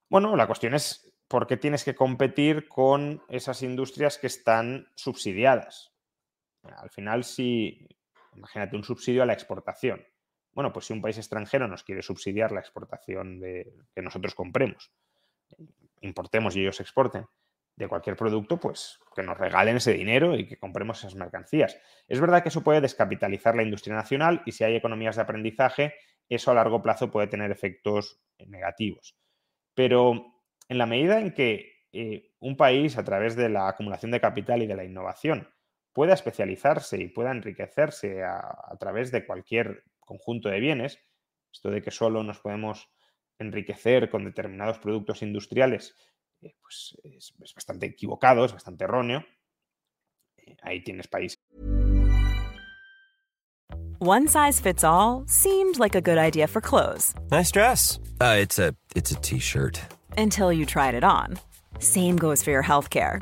Bueno, la cuestión es por qué tienes que competir con esas industrias que están subsidiadas. Al final, si, imagínate un subsidio a la exportación. Bueno, pues si un país extranjero nos quiere subsidiar la exportación de que nosotros compremos, importemos y ellos exporten, de cualquier producto, pues que nos regalen ese dinero y que compremos esas mercancías. Es verdad que eso puede descapitalizar la industria nacional y si hay economías de aprendizaje, eso a largo plazo puede tener efectos negativos. Pero en la medida en que eh, un país, a través de la acumulación de capital y de la innovación, pueda especializarse y pueda enriquecerse a, a través de cualquier conjunto de bienes, esto de que solo nos podemos enriquecer con determinados productos industriales, eh, pues es, es, bastante equivocado, es bastante erróneo. Eh, ahí tienes países. One size fits all seemed like a good idea for clothes. Nice dress. Uh, it's a it's a t-shirt. Until you tried it on. Same goes for your healthcare.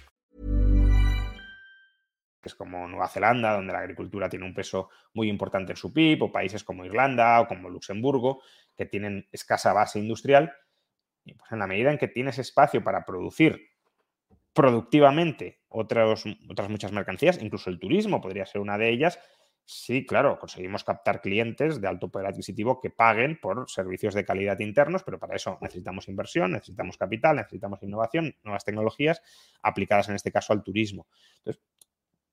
Es como Nueva Zelanda, donde la agricultura tiene un peso muy importante en su PIB, o países como Irlanda o como Luxemburgo, que tienen escasa base industrial. Y pues en la medida en que tienes espacio para producir productivamente otras muchas mercancías, incluso el turismo podría ser una de ellas, sí, claro, conseguimos captar clientes de alto poder adquisitivo que paguen por servicios de calidad internos, pero para eso necesitamos inversión, necesitamos capital, necesitamos innovación, nuevas tecnologías aplicadas en este caso al turismo. Entonces,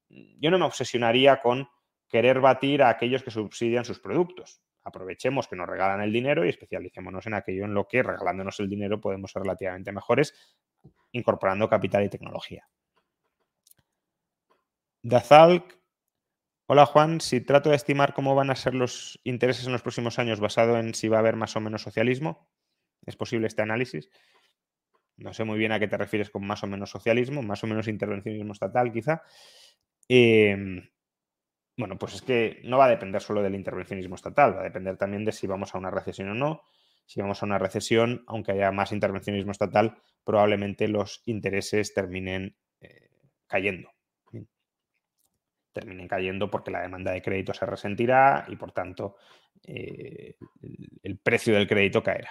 yo no me obsesionaría con querer batir a aquellos que subsidian sus productos. Aprovechemos que nos regalan el dinero y especialicémonos en aquello en lo que, regalándonos el dinero, podemos ser relativamente mejores, incorporando capital y tecnología. Dazalk, hola Juan, si trato de estimar cómo van a ser los intereses en los próximos años basado en si va a haber más o menos socialismo, ¿es posible este análisis? No sé muy bien a qué te refieres con más o menos socialismo, más o menos intervencionismo estatal quizá. Em, bueno, pues es que no va a depender solo del intervencionismo estatal, va a depender también de si vamos a una recesión o no. Si vamos a una recesión, aunque haya más intervencionismo estatal, probablemente los intereses terminen eh, cayendo. Terminen cayendo porque la demanda de crédito se resentirá y por tanto eh, el precio del crédito caerá.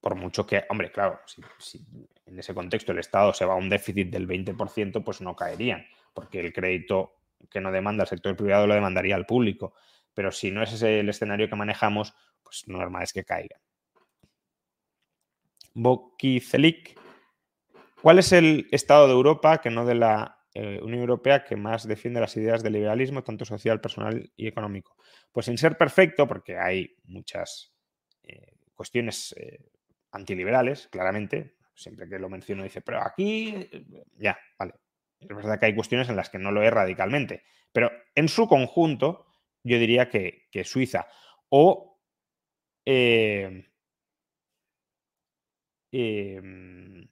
Por mucho que, hombre, claro, si en ese contexto el Estado se va a un déficit del 20%, pues no caerían porque el crédito que no demanda el sector privado lo demandaría al público. Pero si no es ese el escenario que manejamos, pues normal es que caiga. Celic. ¿Cuál es el Estado de Europa, que no de la eh, Unión Europea, que más defiende las ideas del liberalismo, tanto social, personal y económico? Pues sin ser perfecto, porque hay muchas eh, cuestiones eh, antiliberales, claramente. Siempre que lo menciono dice, pero aquí, ya, vale, es verdad que hay cuestiones en las que no lo es radicalmente, pero en su conjunto yo diría que, Suiza o eh, em,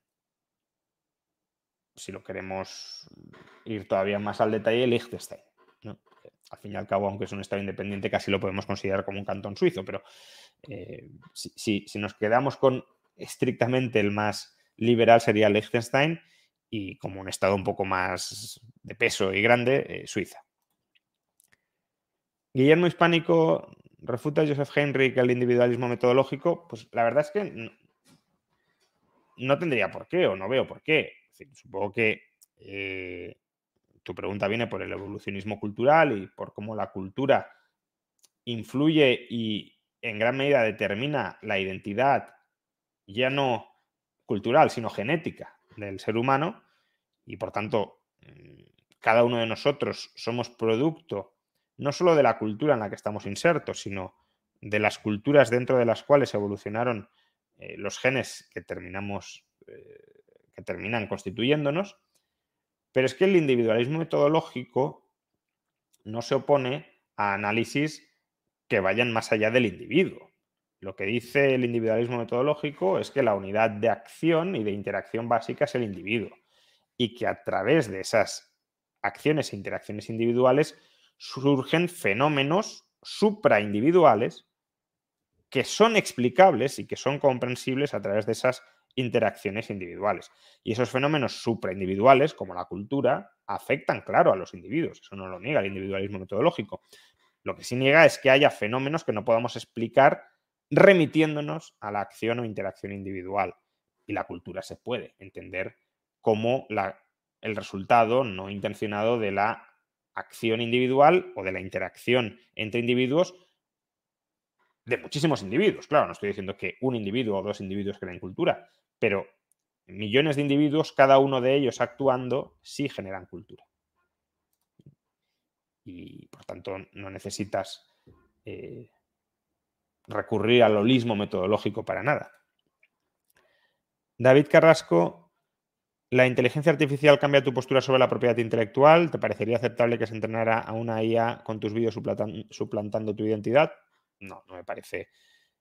si lo queremos ir todavía más al detalle, Liechtenstein. Al fin y al cabo, aunque es un Estado independiente, casi lo podemos considerar como un cantón suizo, pero eh, si, si, nos quedamos con estrictamente el más liberal sería Liechtenstein y como un estado un poco más de peso y grande, eh, Suiza. Guillermo Hispánico refuta a Joseph Henry el individualismo metodológico, pues la verdad es que no, tendría por qué o no veo por qué. supongo que eh, tu pregunta viene por el evolucionismo cultural y por cómo la cultura influye y en gran medida determina la identidad ya no cultural, sino genética del ser humano y por tanto mm, cada uno de nosotros somos producto no solo de la cultura en la que estamos insertos, sino de las culturas dentro de las cuales evolucionaron eh, los genes que terminamos, eh, que terminan constituyéndonos. Pero es que el individualismo metodológico no se opone a análisis que vayan más allá del individuo. Lo que dice el individualismo metodológico es que la unidad de acción y de interacción básica es el individuo y que a través de esas acciones e interacciones individuales surgen fenómenos supraindividuales que son explicables y que son comprensibles a través de esas interacciones individuales. Y esos fenómenos supraindividuales, como la cultura, afectan, claro, a los individuos. Eso no lo niega el individualismo metodológico. Lo que sí niega es que haya fenómenos que no podamos explicar remitiéndonos a la acción o interacción individual. Y la cultura se puede entender como el resultado no intencionado de la acción individual o de la interacción entre individuos de muchísimos individuos. Claro, no estoy diciendo que un individuo o dos individuos creen cultura, pero millones de individuos, cada uno de ellos actuando, sí generan cultura. Y por tanto no necesitas eh, recurrir al holismo metodológico para nada. David Carrasco, ¿la inteligencia artificial cambia tu postura sobre la propiedad intelectual? ¿Te parecería aceptable que se entrenara a una IA con tus vídeos suplantando tu identidad? No, no me parece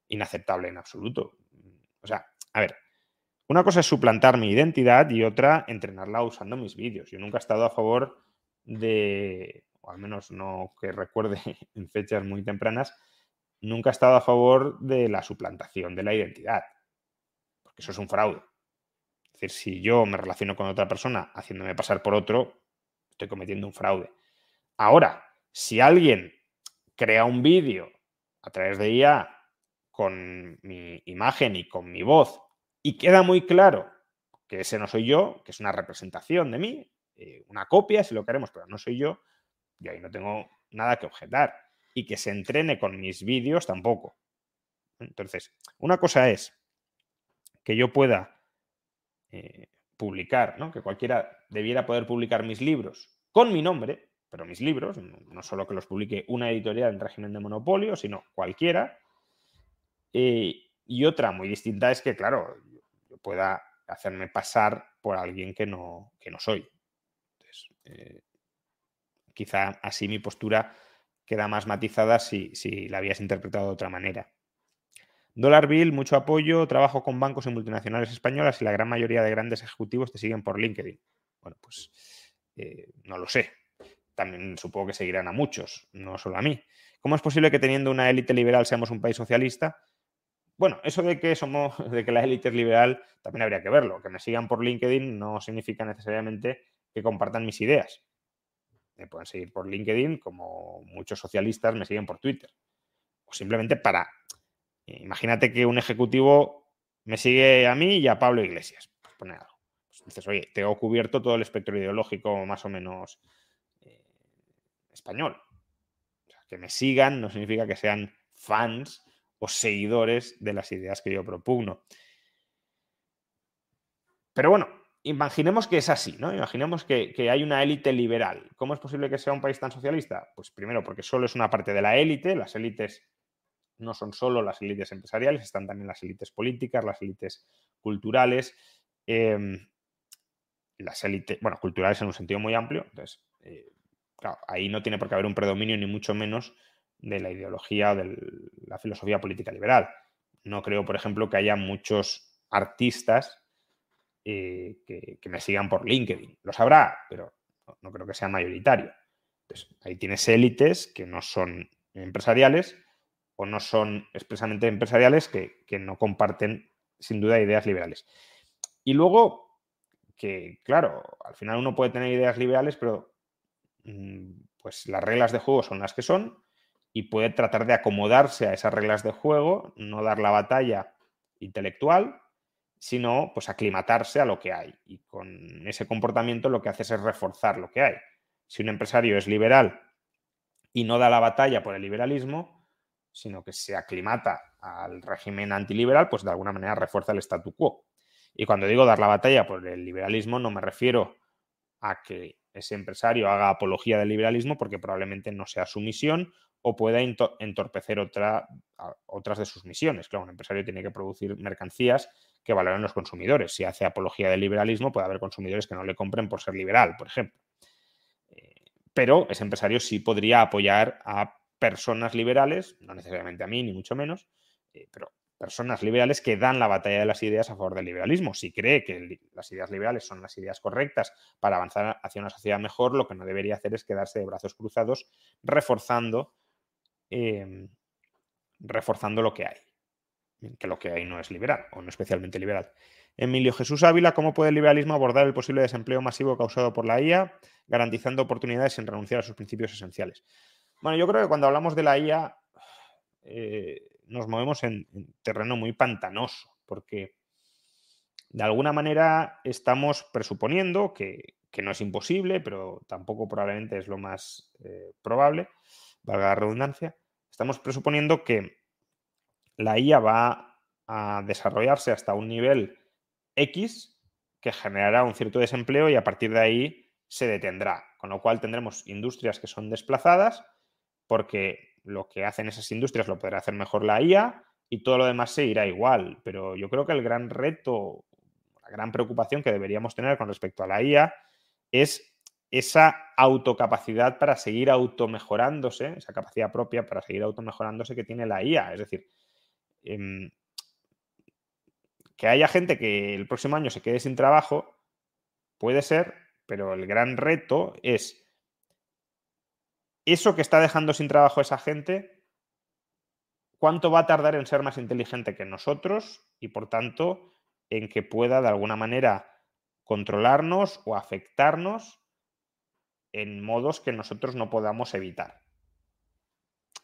inaceptable en absoluto. O sea, a ver, una cosa es suplantar mi identidad y otra entrenarla usando mis vídeos. Yo nunca he estado a favor de, o al menos no que recuerde en fechas muy tempranas, nunca he estado a favor de la suplantación de la identidad, porque eso es un fraude. Es decir, si yo me relaciono con otra persona haciéndome pasar por otro, estoy cometiendo un fraude. Ahora, si alguien crea un vídeo a través de IA con mi imagen y con mi voz y queda muy claro que ese no soy yo, que es una representación de mí, eh, una copia si lo queremos, pero no soy yo, yo ahí no tengo nada que objetar y que se entrene con mis vídeos tampoco. Entonces, una cosa es que yo pueda eh, publicar, ¿no? que cualquiera debiera poder publicar mis libros con mi nombre, pero mis libros, no solo que los publique una editorial en régimen de monopolio, sino cualquiera. Eh, y otra muy distinta es que, claro, yo pueda hacerme pasar por alguien que no, que no soy. Eh, quizá así mi postura queda más matizada si, la habías interpretado de otra manera. Dollar Bill, mucho apoyo, trabajo con bancos y multinacionales españolas y la gran mayoría de grandes ejecutivos te siguen por LinkedIn. Bueno, pues eh, no lo sé. También supongo que seguirán a muchos, no solo a mí. ¿Cómo es posible que teniendo una élite liberal seamos un país socialista? Bueno, eso de que somos, de que la élite es liberal, también habría que verlo. Que me sigan por LinkedIn no significa necesariamente que compartan mis ideas me pueden seguir por LinkedIn, como muchos socialistas me siguen por Twitter. O simplemente para, imagínate que un ejecutivo me sigue a mí y a Pablo Iglesias, pone algo. Pues dices, oye, tengo cubierto todo el espectro ideológico más o menos eh, español. que me sigan no significa que sean fans o seguidores de las ideas que yo propugno. Pero bueno, imaginemos que es así, ¿no? Imaginemos que, hay una élite liberal. ¿Cómo es posible que sea un país tan socialista? Pues primero porque solo es una parte de la élite, las élites no son solo las élites empresariales, están también las élites políticas, las élites culturales, em, las élites, bueno, culturales en un sentido muy amplio. Entonces, eh, claro, ahí no tiene por qué haber un predominio ni mucho menos de la ideología o de la filosofía política liberal. No creo, por ejemplo, que haya muchos artistas eh, que, me sigan por LinkedIn. Lo sabrá, pero no, creo que sea mayoritario. ahí tienes élites que no son empresariales o no son expresamente empresariales que, no comparten sin duda ideas liberales. Y luego, que claro, al final uno puede tener ideas liberales, pero mm, pues las reglas de juego son las que son y puede tratar de acomodarse a esas reglas de juego, no dar la batalla intelectual, sino pues aclimatarse a lo que hay. Y con ese comportamiento lo que haces es reforzar lo que hay. Si un empresario es liberal y no da la batalla por el liberalismo, sino que se aclimata al régimen antiliberal, pues de alguna manera refuerza el statu quo. Y cuando digo dar la batalla por el liberalismo, no me refiero a que ese empresario haga apología del liberalismo, porque probablemente no sea su misión o pueda entorpecer otra, otras de sus misiones. Claro, un empresario tiene que producir mercancías que valoren los consumidores. Si hace apología del liberalismo, puede haber consumidores que no le compren por ser liberal, por ejemplo. Eh, pero ese empresario sí podría apoyar a personas liberales, no necesariamente a mí, ni mucho menos, eh, pero personas liberales que dan la batalla de las ideas a favor del liberalismo. Si cree que las ideas liberales son las ideas correctas para avanzar hacia una sociedad mejor, lo que no debería hacer es quedarse de brazos cruzados reforzando, em, reforzando lo que hay. Que lo que hay no es liberal o no especialmente liberal. Emilio Jesús Ávila, ¿cómo puede el liberalismo abordar el posible desempleo masivo causado por la IA, garantizando oportunidades sin renunciar a sus principios esenciales? Bueno, yo creo que cuando hablamos de la IA eh, nos movemos en, terreno muy pantanoso, porque de alguna manera estamos presuponiendo que, no es imposible, pero tampoco probablemente es lo más eh, probable, valga la redundancia, estamos presuponiendo que la IA va a desarrollarse hasta un nivel X que generará un cierto desempleo y a partir de ahí se detendrá, con lo cual tendremos industrias que son desplazadas porque lo que hacen esas industrias lo podrá hacer mejor la IA y todo lo demás se irá igual. Pero yo creo que el gran reto, la gran preocupación que deberíamos tener con respecto a la IA es esa autocapacidad para seguir automejorándose, esa capacidad propia para seguir automejorándose que tiene la IA. Es decir, em, que haya gente que el próximo año se quede sin trabajo, puede ser, pero el gran reto es eso que está dejando sin trabajo esa gente, ¿cuánto va a tardar en ser más inteligente que nosotros y por tanto en que pueda de alguna manera controlarnos o afectarnos en modos que nosotros no podamos evitar?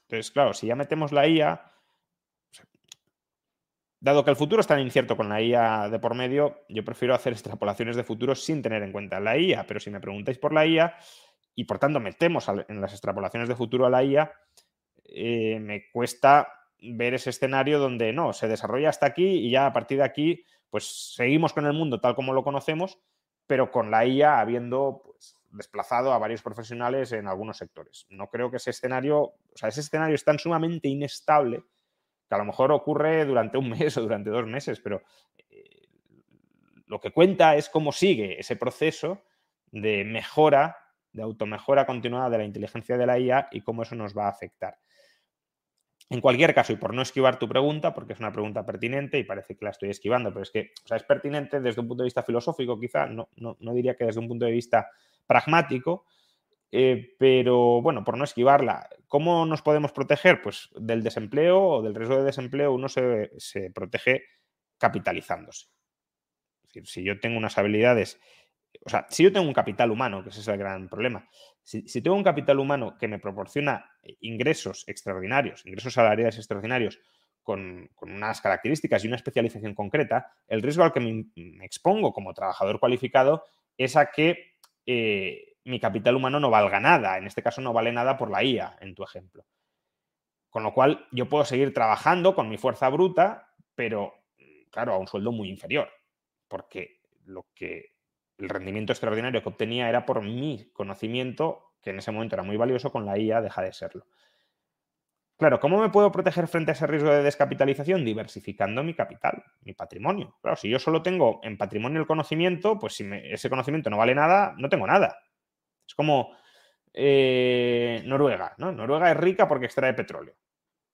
Entonces, claro, si ya metemos la IA, dado que el futuro es tan incierto con la IA de por medio, yo prefiero hacer extrapolaciones de futuro sin tener en cuenta la IA, pero si me preguntáis por la IA, y por tanto metemos en las extrapolaciones de futuro a la IA, eh, me cuesta ver ese escenario donde no, se desarrolla hasta aquí y ya a partir de aquí, pues seguimos con el mundo tal como lo conocemos, pero con la IA habiendo pues, desplazado a varios profesionales en algunos sectores. No creo que ese escenario, o sea, ese escenario es tan sumamente inestable que a lo mejor ocurre durante un mes o durante dos meses, pero eh, lo que cuenta es cómo sigue ese proceso de mejora de automejora continuada de la inteligencia de la IA y cómo eso nos va a afectar. En cualquier caso, y por no esquivar tu pregunta, porque es una pregunta pertinente y parece que la estoy esquivando, pero es que es pertinente desde un punto de vista filosófico, quizá, no, no, diría que desde un punto de vista pragmático, eh, pero bueno, por no esquivarla, ¿cómo nos podemos proteger? Pues del desempleo o del riesgo de desempleo uno se, se protege capitalizándose. Es decir, si yo tengo unas habilidades o sea, si yo tengo un capital humano, que ese es el gran problema, si, tengo un capital humano que me proporciona eh, ingresos extraordinarios, ingresos salariales extraordinarios, con, unas características y una especialización concreta, el riesgo al que me, expongo como trabajador cualificado es a que eh, mi capital humano no valga nada. En este caso no vale nada por la IA, en tu ejemplo. Con lo cual yo puedo seguir trabajando con mi fuerza bruta, pero claro, a un sueldo muy inferior. Porque lo que el rendimiento extraordinario que obtenía era por mi conocimiento, que en ese momento era muy valioso, con la IA deja de serlo. Claro, ¿cómo me puedo proteger frente a ese riesgo de descapitalización? Diversificando mi capital, mi patrimonio. Claro, si yo solo tengo en patrimonio el conocimiento, pues si ese conocimiento no vale nada, no tengo nada. Es como eh, Noruega, ¿no? Noruega es rica porque extrae petróleo.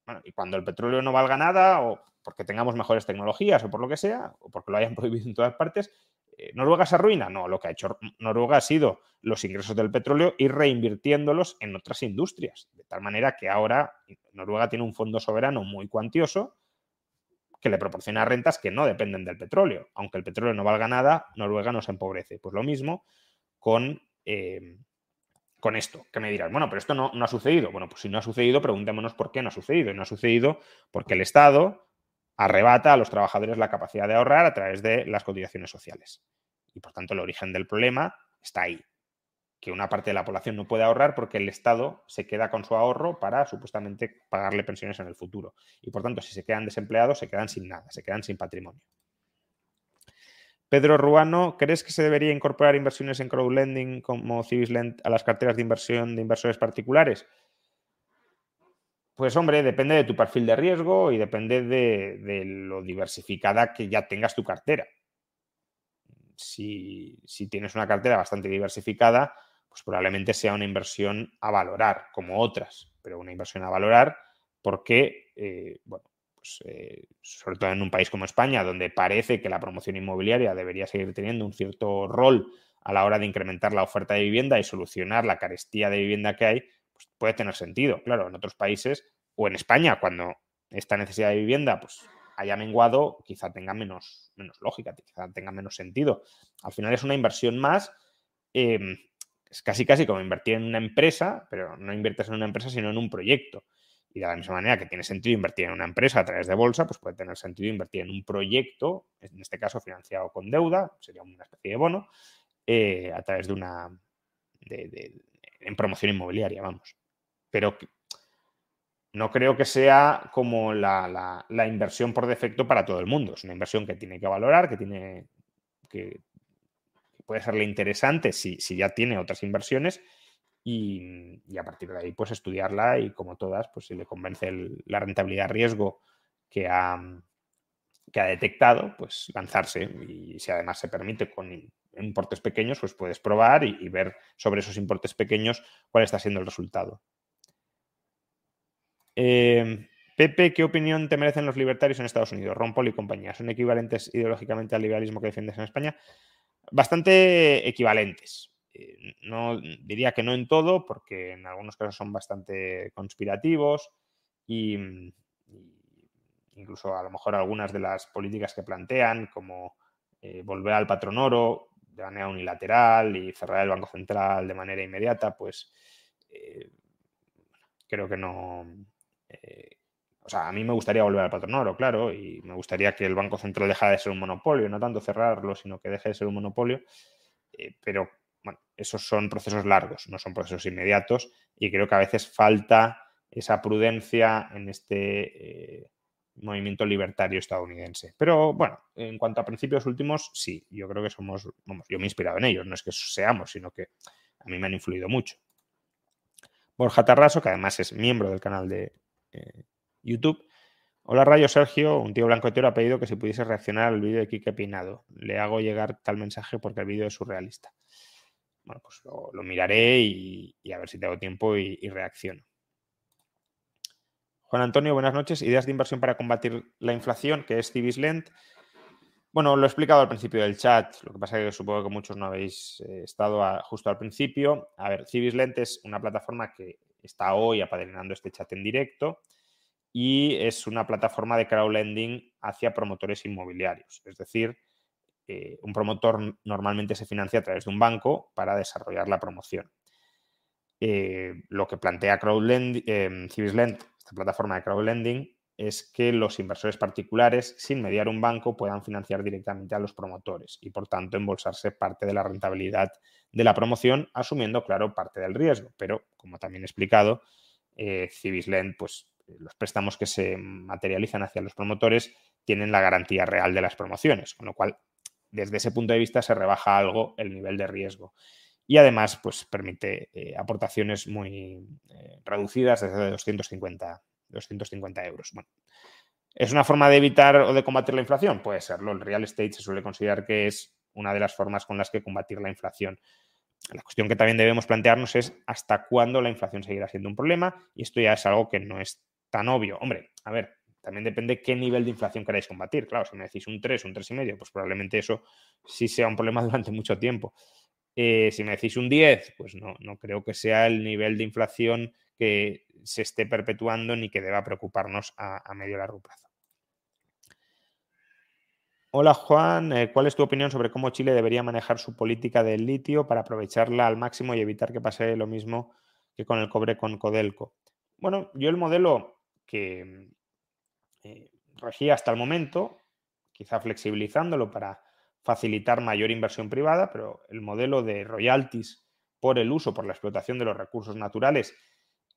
Bueno, y cuando el petróleo no valga nada, o porque tengamos mejores tecnologías, o por lo que sea, o porque lo hayan prohibido en todas partes, eh, ¿Noruega se arruina? No, lo que ha hecho Noruega ha sido los ingresos del petróleo y reinvirtiéndolos en otras industrias. De tal manera que ahora Noruega tiene un fondo soberano muy cuantioso que le proporciona rentas que no dependen del petróleo. Aunque el petróleo no valga nada, Noruega no se empobrece. Pues lo mismo con, eh, con esto, que me dirás, bueno, pero esto no, no ha sucedido. Bueno, pues si no ha sucedido, preguntémonos por qué no ha sucedido. Y no ha sucedido porque el Estado arrebata a los trabajadores la capacidad de ahorrar a través de las cotizaciones sociales. Y por tanto el origen del problema está ahí, que una parte de la población no puede ahorrar porque el Estado se queda con su ahorro para supuestamente pagarle pensiones en el futuro. Y por tanto, si se quedan desempleados, se quedan sin nada, se quedan sin patrimonio. Pedro Ruano, ¿crees que se debería incorporar inversiones en crowdlending como Civislend a las carteras de inversión de inversores particulares? Pues hombre, depende de tu perfil de riesgo y depende de, lo diversificada que ya tengas tu cartera. Si, tienes una cartera bastante diversificada, pues probablemente sea una inversión a valorar, como otras, pero una inversión a valorar porque, eh, bueno, pues, eh, sobre todo en un país como España, donde parece que la promoción inmobiliaria debería seguir teniendo un cierto rol a la hora de incrementar la oferta de vivienda y solucionar la carestía de vivienda que hay, pues puede tener sentido. Claro, en otros países o en España, cuando esta necesidad de vivienda pues, haya menguado, quizá tenga menos, menos lógica, quizá tenga menos sentido. Al final es una inversión más. Em, es casi casi como invertir en una empresa, pero no inviertes en una empresa, sino en un proyecto. Y de la misma manera que tiene sentido invertir en una empresa a través de bolsa, pues puede tener sentido invertir en un proyecto, en este caso financiado con deuda, sería una especie de bono, eh, a través de una. en promoción inmobiliaria, vamos. Pero no creo que sea como la, inversión por defecto para todo el mundo. Es una inversión que tiene que valorar, que tiene que puede serle interesante si, si ya tiene otras inversiones y, a partir de ahí pues estudiarla y como todas, pues si le convence la rentabilidad riesgo que ha, que ha detectado, pues lanzarse y si además se permite con importes pequeños, pues puedes probar y, ver sobre esos importes pequeños cuál está siendo el resultado. Em, Pepe, ¿qué opinión te merecen los libertarios en Estados Unidos? Ron Paul y compañía. ¿Son equivalentes ideológicamente al liberalismo que defiendes en España? Bastante equivalentes. Eh, no diría que no en todo, porque en algunos casos son bastante conspirativos y, mm, incluso a lo mejor algunas de las políticas que plantean, como eh, volver al patrón oro de manera unilateral y cerrar el Banco Central de manera inmediata, pues eh, creo que no. o sea, a mí me gustaría volver al patrón oro, claro, y me gustaría que el Banco Central dejara de ser un monopolio, no tanto cerrarlo, sino que deje de ser un monopolio, pero bueno, esos son procesos largos, no son procesos inmediatos y creo que a veces falta esa prudencia en este eh, movimiento libertario estadounidense. Pero bueno, en cuanto a principios últimos, sí, yo creo que somos, vamos, yo me he inspirado en ellos, no es que seamos, sino que a mí me han influido mucho. Borja Tarraso, que además es miembro del canal de eh, YouTube. Hola Rayo Sergio, un tío blanco hetero ha pedido que si pudiese reaccionar al vídeo de Kike Pinado. Le hago llegar tal mensaje porque el vídeo es surrealista bueno, pues lo, miraré y, a ver si tengo tiempo y, reacciono. Juan Antonio, buenas noches. Ideas de inversión para combatir la inflación, que es Cibislent. Bueno, lo he explicado al principio del chat, lo que pasa es que supongo que muchos no habéis eh, estado justo al principio. A ver, Cibislent es una plataforma que está hoy apadrinando este chat en directo y es una plataforma de crowdlending hacia promotores inmobiliarios. Es decir, eh, un promotor normalmente se financia a través de un banco para desarrollar la promoción. Eh, lo que plantea Crowdlend, eh, esta plataforma de crowdlending, es que los inversores particulares, sin mediar un banco, puedan financiar directamente a los promotores y, por tanto, embolsarse parte de la rentabilidad de la promoción, asumiendo, claro, parte del riesgo. Pero, como también he explicado, eh, pues los préstamos que se materializan hacia los promotores tienen la garantía real de las promociones, con lo cual desde ese punto de vista se rebaja algo el nivel de riesgo. Y además, pues permite eh, aportaciones muy eh, reducidas desde 250, 250 euros. Bueno, ¿es una forma de evitar o de combatir la inflación? Puede serlo. El real estate se suele considerar que es una de las formas con las que combatir la inflación. La cuestión que también debemos plantearnos es hasta cuándo la inflación seguirá siendo un problema y esto ya es algo que no es tan obvio. Hombre, a ver, también depende qué nivel de inflación queráis combatir. Claro, si me decís un 3, un 3,5, pues probablemente eso sí sea un problema durante mucho tiempo. Eh, si me decís un 10, pues no, no creo que sea el nivel de inflación que se esté perpetuando ni que deba preocuparnos a, medio y largo plazo. Hola Juan, eh, ¿cuál es tu opinión sobre cómo Chile debería manejar su política del litio para aprovecharla al máximo y evitar que pase lo mismo que con el cobre con Codelco? Bueno, yo el modelo que, eh, regía hasta el momento, quizá flexibilizándolo para facilitar mayor inversión privada, pero el modelo de royalties por el uso, por la explotación de los recursos naturales,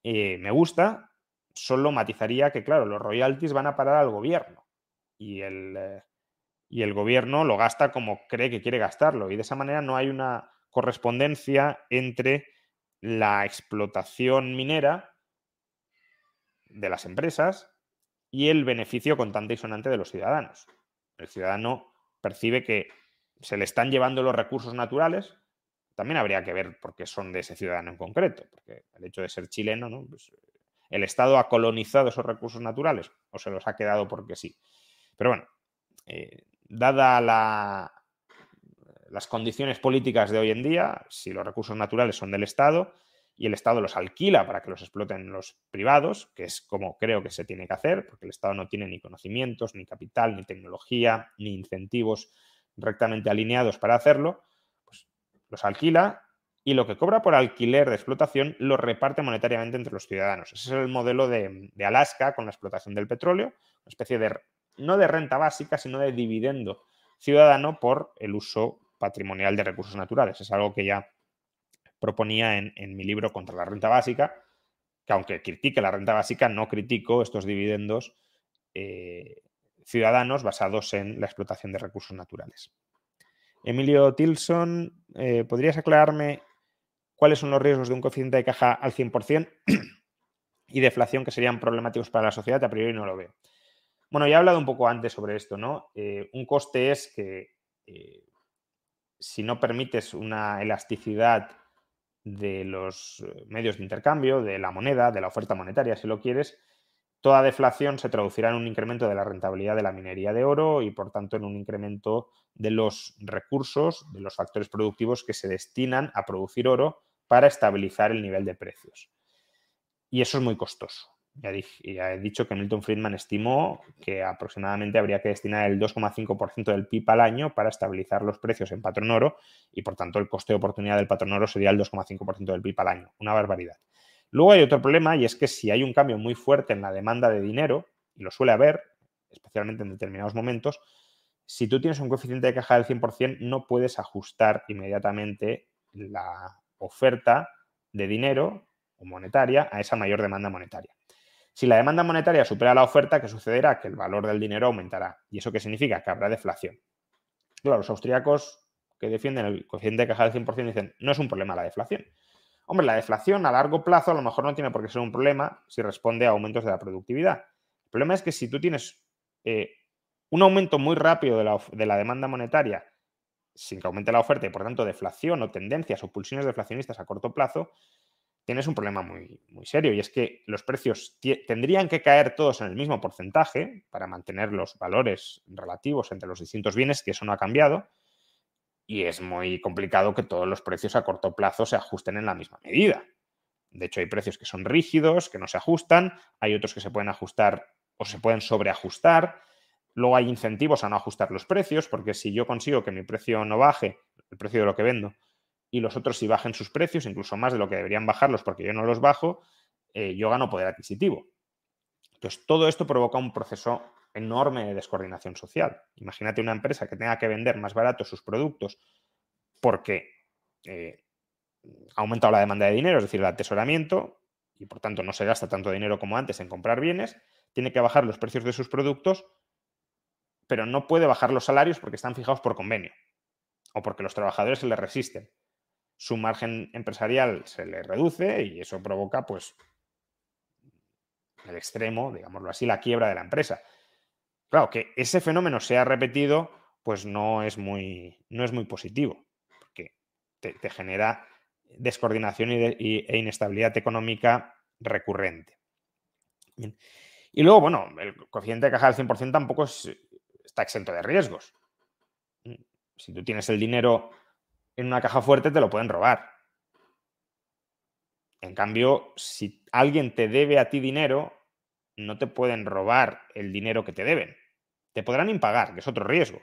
eh, me gusta, solo matizaría que, claro, los royalties van a parar al gobierno y el, eh, y el gobierno lo gasta como cree que quiere gastarlo. Y de esa manera no hay una correspondencia entre la explotación minera de las empresas y el beneficio contante y sonante de los ciudadanos. El ciudadano percibe que se le están llevando los recursos naturales, también habría que ver por qué son de ese ciudadano en concreto, porque el hecho de ser chileno, ¿no? Pues, ¿El Estado ha colonizado esos recursos naturales o se los ha quedado porque sí? Pero bueno, eh, dada las condiciones políticas de hoy en día, si los recursos naturales son del Estado y el Estado los alquila para que los exploten los privados, que es como creo que se tiene que hacer, porque el Estado no tiene ni conocimientos, ni capital, ni tecnología, ni incentivos rectamente alineados para hacerlo, pues los alquila y lo que cobra por alquiler de explotación lo reparte monetariamente entre los ciudadanos. Ese es el modelo de, de Alaska con la explotación del petróleo, una especie de no de renta básica, sino de dividendo ciudadano por el uso patrimonial de recursos naturales. Es algo que ya proponía en, mi libro contra la renta básica, que aunque critique la renta básica, no critico estos dividendos eh, ciudadanos basados en la explotación de recursos naturales. Emilio Tilson, eh, ¿podrías aclararme cuáles son los riesgos de un coeficiente de caja al 100% y deflación que serían problemáticos para la sociedad? A priori no lo veo. Bueno, ya he hablado un poco antes sobre esto, ¿no? Eh, un coste es que si no permites una elasticidad de los eh, medios de intercambio, de la moneda, de la oferta monetaria, si lo quieres, toda deflación se traducirá en un incremento de la rentabilidad de la minería de oro y, por tanto, en un incremento de los recursos, de los factores productivos que se destinan a producir oro para estabilizar el nivel de precios. Y eso es muy costoso. Ya, he dicho que Milton Friedman estimó que aproximadamente habría que destinar el 2,5% del PIB al año para estabilizar los precios en patrón oro y por tanto el coste de oportunidad del patrón oro sería el 2,5% del PIB al año. Una barbaridad. Luego hay otro problema y es que si hay un cambio muy fuerte en la demanda de dinero, y lo suele haber, especialmente en determinados momentos, si tú tienes un coeficiente de caja del 100%, no puedes ajustar inmediatamente la oferta de dinero o monetaria a esa mayor demanda monetaria. Si la demanda monetaria supera la oferta, ¿qué sucederá? Que el valor del dinero aumentará. ¿Y eso qué significa? Que habrá deflación. Claro, los austríacos que defienden el coeficiente de caja del 100% dicen, no es un problema la deflación. Hombre, la deflación a largo plazo a lo mejor no tiene por qué ser un problema si responde a aumentos de la productividad. El problema es que si tú tienes eh, un aumento muy rápido de la, de la demanda monetaria sin que aumente la oferta y por tanto deflación o tendencias o pulsiones deflacionistas a corto plazo, tienes un problema muy, muy serio y es que los precios tendrían que caer todos en el mismo porcentaje para mantener los valores relativos entre los distintos bienes, que eso no ha cambiado, y es muy complicado que todos los precios a corto plazo se ajusten en la misma medida. De hecho, hay precios que son rígidos, que no se ajustan, hay otros que se pueden ajustar o se pueden sobreajustar. Luego hay incentivos a no ajustar los precios, porque si yo consigo que mi precio no baje, el precio de lo que vendo, y los otros si bajen sus precios, incluso más de lo que deberían bajarlos porque yo no los bajo, eh, yo gano poder adquisitivo. Entonces, todo esto provoca un proceso enorme de descoordinación social. Imagínate una empresa que tenga que vender más barato sus productos porque eh, ha aumentado la demanda de dinero, es decir, el atesoramiento, y por tanto no se gasta tanto dinero como antes en comprar bienes, tiene que bajar los precios de sus productos, pero no puede bajar los salarios porque están fijados por convenio o porque los trabajadores se le resisten su margen empresarial se le reduce y eso provoca, pues, el extremo, digámoslo así, la quiebra de la empresa. Claro, que ese fenómeno sea repetido, pues no es muy, no es muy positivo, porque te, genera descoordinación y e inestabilidad económica recurrente. Y luego, bueno, el coeficiente de caja del 100% tampoco está exento de riesgos. Si tú tienes el dinero en una caja fuerte te lo pueden robar. En cambio, si alguien te debe a ti dinero, no te pueden robar el dinero que te deben. Te podrán impagar, que es otro riesgo.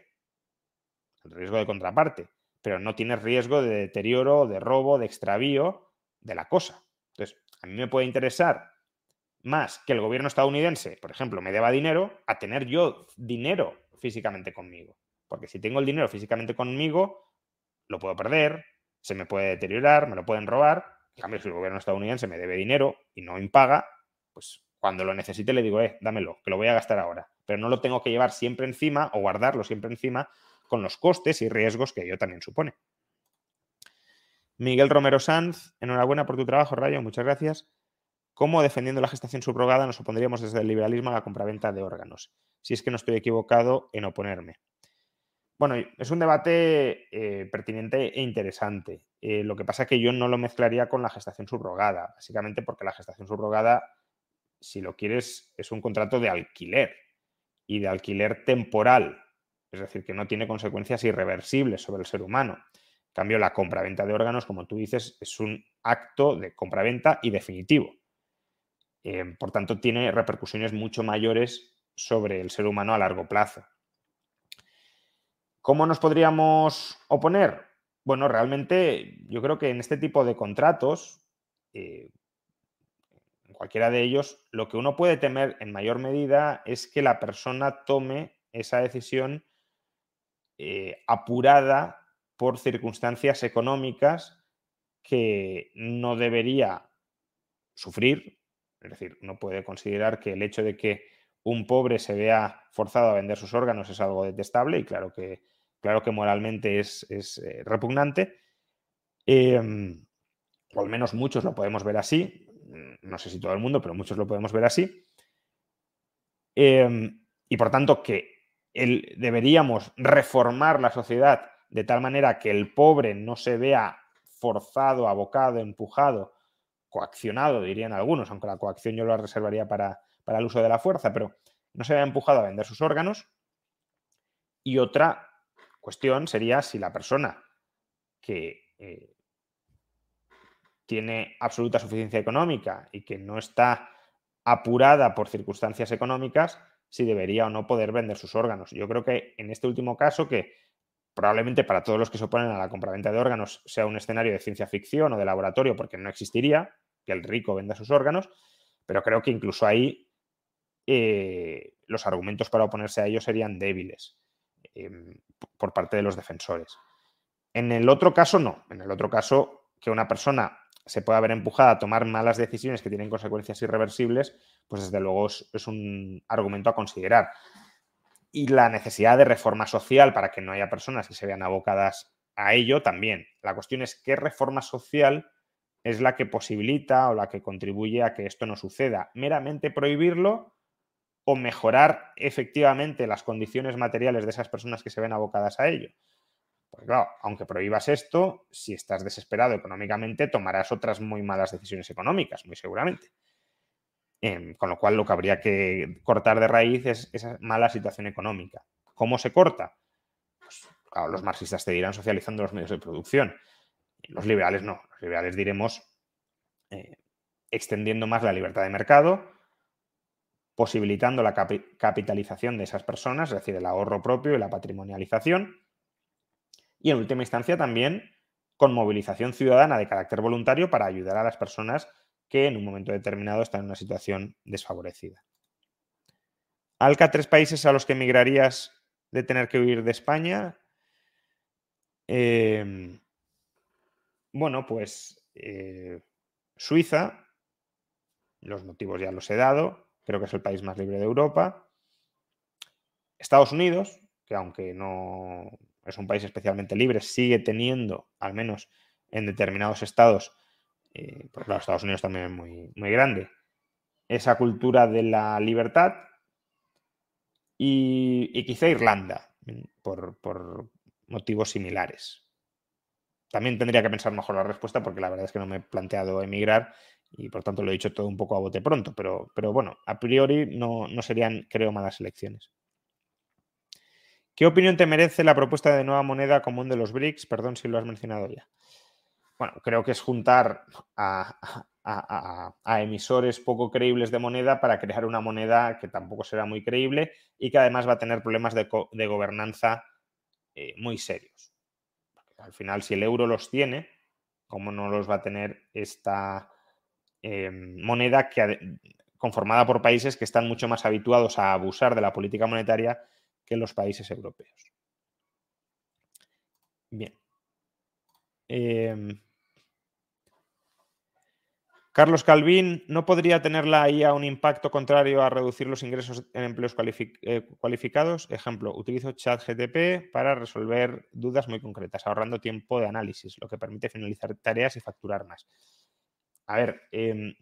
El riesgo de contraparte. Pero no tienes riesgo de deterioro, de robo, de extravío de la cosa. Entonces, a mí me puede interesar más que el gobierno estadounidense, por ejemplo, me deba dinero, a tener yo dinero físicamente conmigo. Porque si tengo el dinero físicamente conmigo, lo puedo perder, se me puede deteriorar, me lo pueden robar. En cambio, si el gobierno estadounidense me debe dinero y no impaga, pues cuando lo necesite le digo, eh, dámelo, que lo voy a gastar ahora. Pero no lo tengo que llevar siempre encima o guardarlo siempre encima con los costes y riesgos que ello también supone. Miguel Romero Sanz, enhorabuena por tu trabajo, Rayo, muchas gracias. ¿Cómo defendiendo la gestación subrogada nos opondríamos desde el liberalismo a la compraventa de órganos? Si es que no estoy equivocado en oponerme. Bueno, es un debate eh, pertinente e interesante. Eh, lo que pasa es que yo no lo mezclaría con la gestación subrogada, básicamente porque la gestación subrogada, si lo quieres, es un contrato de alquiler y de alquiler temporal, es decir, que no tiene consecuencias irreversibles sobre el ser humano. En cambio, la compraventa de órganos, como tú dices, es un acto de compraventa y definitivo. Eh, por tanto, tiene repercusiones mucho mayores sobre el ser humano a largo plazo. ¿Cómo nos podríamos oponer? Bueno, realmente yo creo que en este tipo de contratos, eh, cualquiera de ellos, lo que uno puede temer en mayor medida es que la persona tome esa decisión eh, apurada por circunstancias económicas que no debería sufrir. Es decir, no puede considerar que el hecho de que un pobre se vea forzado a vender sus órganos es algo detestable y claro que, claro que moralmente es, eh, repugnante. Em, o al menos muchos lo podemos ver así. No sé si todo el mundo, pero muchos lo podemos ver así. Em, y por tanto que deberíamos reformar la sociedad de tal manera que el pobre no se vea forzado, abocado, empujado, coaccionado, dirían algunos, aunque la coacción yo la reservaría para, para el uso de la fuerza, pero no se vea empujado a vender sus órganos. Y otra cuestión sería si la persona que eh, tiene absoluta suficiencia económica y que no está apurada por circunstancias económicas, si debería o no poder vender sus órganos. Yo creo que en este último caso, que probablemente para todos los que se oponen a la compraventa de órganos sea un escenario de ciencia ficción o de laboratorio, porque no existiría que el rico venda sus órganos, pero creo que incluso ahí eh, los argumentos para oponerse a ello serían débiles por parte de los defensores. En el otro caso, no. En el otro caso, que una persona se pueda ver empujada a tomar malas decisiones que tienen consecuencias irreversibles, pues desde luego es, un argumento a considerar. Y la necesidad de reforma social para que no haya personas que se vean abocadas a ello también. La cuestión es qué reforma social es la que posibilita o la que contribuye a que esto no suceda. Meramente prohibirlo o mejorar efectivamente las condiciones materiales de esas personas que se ven abocadas a ello. Pues claro, aunque prohíbas esto, si estás desesperado económicamente, tomarás otras muy malas decisiones económicas, muy seguramente. Em, con lo cual, lo que habría que cortar de raíz es esa mala situación económica. ¿Cómo se corta? Pues, claro, los marxistas te dirán socializando los medios de producción. Los liberales no. Los liberales diremos eh, extendiendo más la libertad de mercado, posibilitando la capitalización de esas personas, es decir, el ahorro propio y la patrimonialización. Y en última instancia también con movilización ciudadana de carácter voluntario para ayudar a las personas que en un momento determinado están en una situación desfavorecida. Alca, tres países a los que emigrarías de tener que huir de España. Em, bueno, pues eh, Suiza, los motivos ya los he dado, creo que es el país más libre de Europa. Estados Unidos, que aunque no es un país especialmente libre, sigue teniendo, al menos en determinados estados, eh, los Estados Unidos también es muy, muy grande, esa cultura de la libertad. Y, quizá Irlanda, por, por motivos similares. También tendría que pensar mejor la respuesta porque la verdad es que no me he planteado emigrar y por tanto lo he dicho todo un poco a bote pronto, pero, pero bueno, a priori no, serían, creo, malas elecciones. ¿Qué opinión te merece la propuesta de nueva moneda común de los BRICS? Perdón si lo has mencionado ya. Bueno, creo que es juntar a, emisores poco creíbles de moneda para crear una moneda que tampoco será muy creíble y que además va a tener problemas de, gobernanza eh, muy serios. al final, si el euro los tiene, ¿cómo no los va a tener esta Em, moneda conformada por países que están mucho más habituados a abusar de la política monetaria que los países europeos. Bien. Em, Carlos Calvin, ¿no podría tener la IA un impacto contrario a reducir los ingresos en empleos eh, cualificados? Ejemplo, utilizo ChatGTP para resolver dudas muy concretas, ahorrando tiempo de análisis, lo que permite finalizar tareas y facturar más. A ver, em,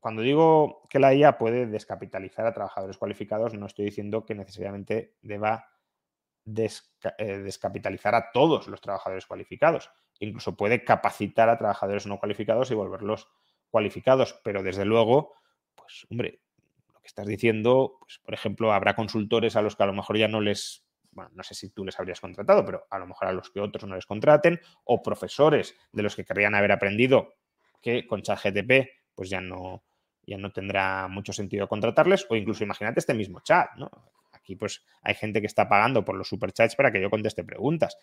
cuando digo que la IA puede descapitalizar a trabajadores cualificados, no estoy diciendo que necesariamente deba eh, descapitalizar a todos los trabajadores cualificados. Incluso puede capacitar a trabajadores no cualificados y volverlos cualificados. Pero desde luego, pues hombre, lo que estás diciendo, pues por ejemplo, habrá consultores a los que a lo mejor ya no les bueno, no sé si tú les habrías contratado, pero a lo mejor a los que otros no les contraten, o profesores de los que querrían haber aprendido que con ChatGTP pues ya no, ya no tendrá mucho sentido contratarles, o incluso imagínate este mismo chat, ¿no? Aquí pues hay gente que está pagando por los superchats para que yo conteste preguntas.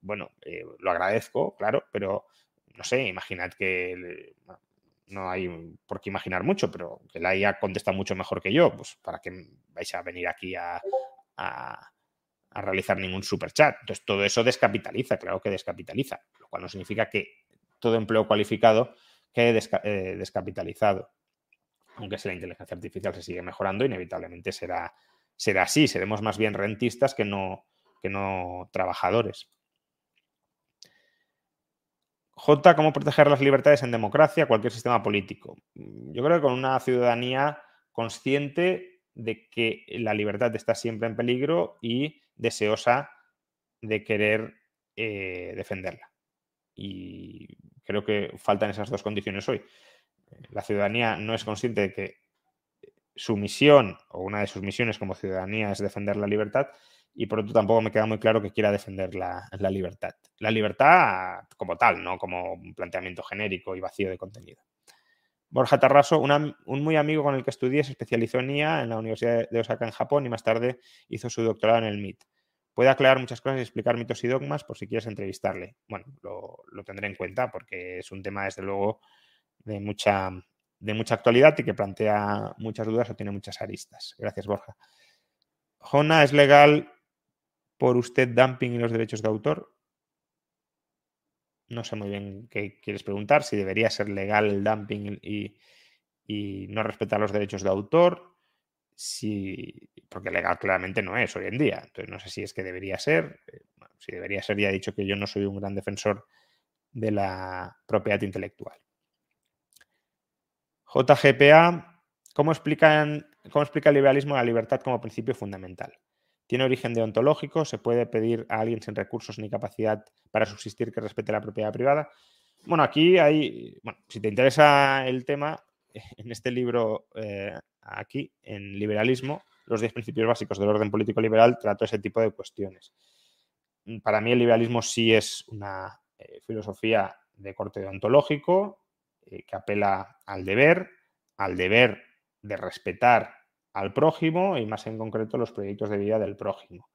Bueno, eh, lo agradezco, claro, pero no sé, imaginad que no hay por qué imaginar mucho, pero que la IA contesta mucho mejor que yo, pues para que vais a venir aquí a, a realizar ningún superchat. Entonces, todo eso descapitaliza, claro que descapitaliza, lo cual no significa que todo empleo cualificado quede eh, descapitalizado. Aunque si la inteligencia artificial se sigue mejorando, inevitablemente será, será así. Seremos más bien rentistas que no, que no trabajadores. J, ¿cómo proteger las libertades en democracia, cualquier sistema político? Yo creo que con una ciudadanía consciente de que la libertad está siempre en peligro y deseosa de querer eh, defenderla. Y creo que faltan esas dos condiciones hoy. La ciudadanía no es consciente de que su misión o una de sus misiones como ciudadanía es defender la libertad y por otro tampoco me queda muy claro que quiera defender la, libertad. La libertad como tal, no como un planteamiento genérico y vacío de contenido. Borja Tarraso, un muy amigo con el que estudié, se especializó en IA en la Universidad de Osaka en Japón y más tarde hizo su doctorado en el MIT. Puede aclarar muchas cosas y explicar mitos y dogmas por si quieres entrevistarle. Bueno, lo, tendré en cuenta porque es un tema, desde luego, de mucha, de mucha actualidad y que plantea muchas dudas o tiene muchas aristas. Gracias, Borja. Jona, ¿es legal por usted dumping y los derechos de autor? No sé muy bien qué quieres preguntar, si debería ser legal el dumping y, y no respetar los derechos de autor si, porque legal claramente no es hoy en día. Entonces no sé si es que debería ser. Eh, si debería ser, ya he dicho que yo no soy un gran defensor de la propiedad intelectual. JGPA, ¿cómo, explican, ¿cómo explica el liberalismo la libertad como principio fundamental? ¿Tiene origen deontológico? ¿Se puede pedir a alguien sin recursos ni capacidad para subsistir que respete la propiedad privada? Bueno, aquí hay, bueno, si te interesa el tema, en este libro eh, aquí, en Liberalismo, los 10 principios básicos del orden político liberal, trato ese tipo de cuestiones. Mm, para mí el liberalismo sí es una eh, filosofía de corte deontológico eh, que apela al deber, al deber de respetar al prójimo y más en concreto los proyectos de vida del prójimo,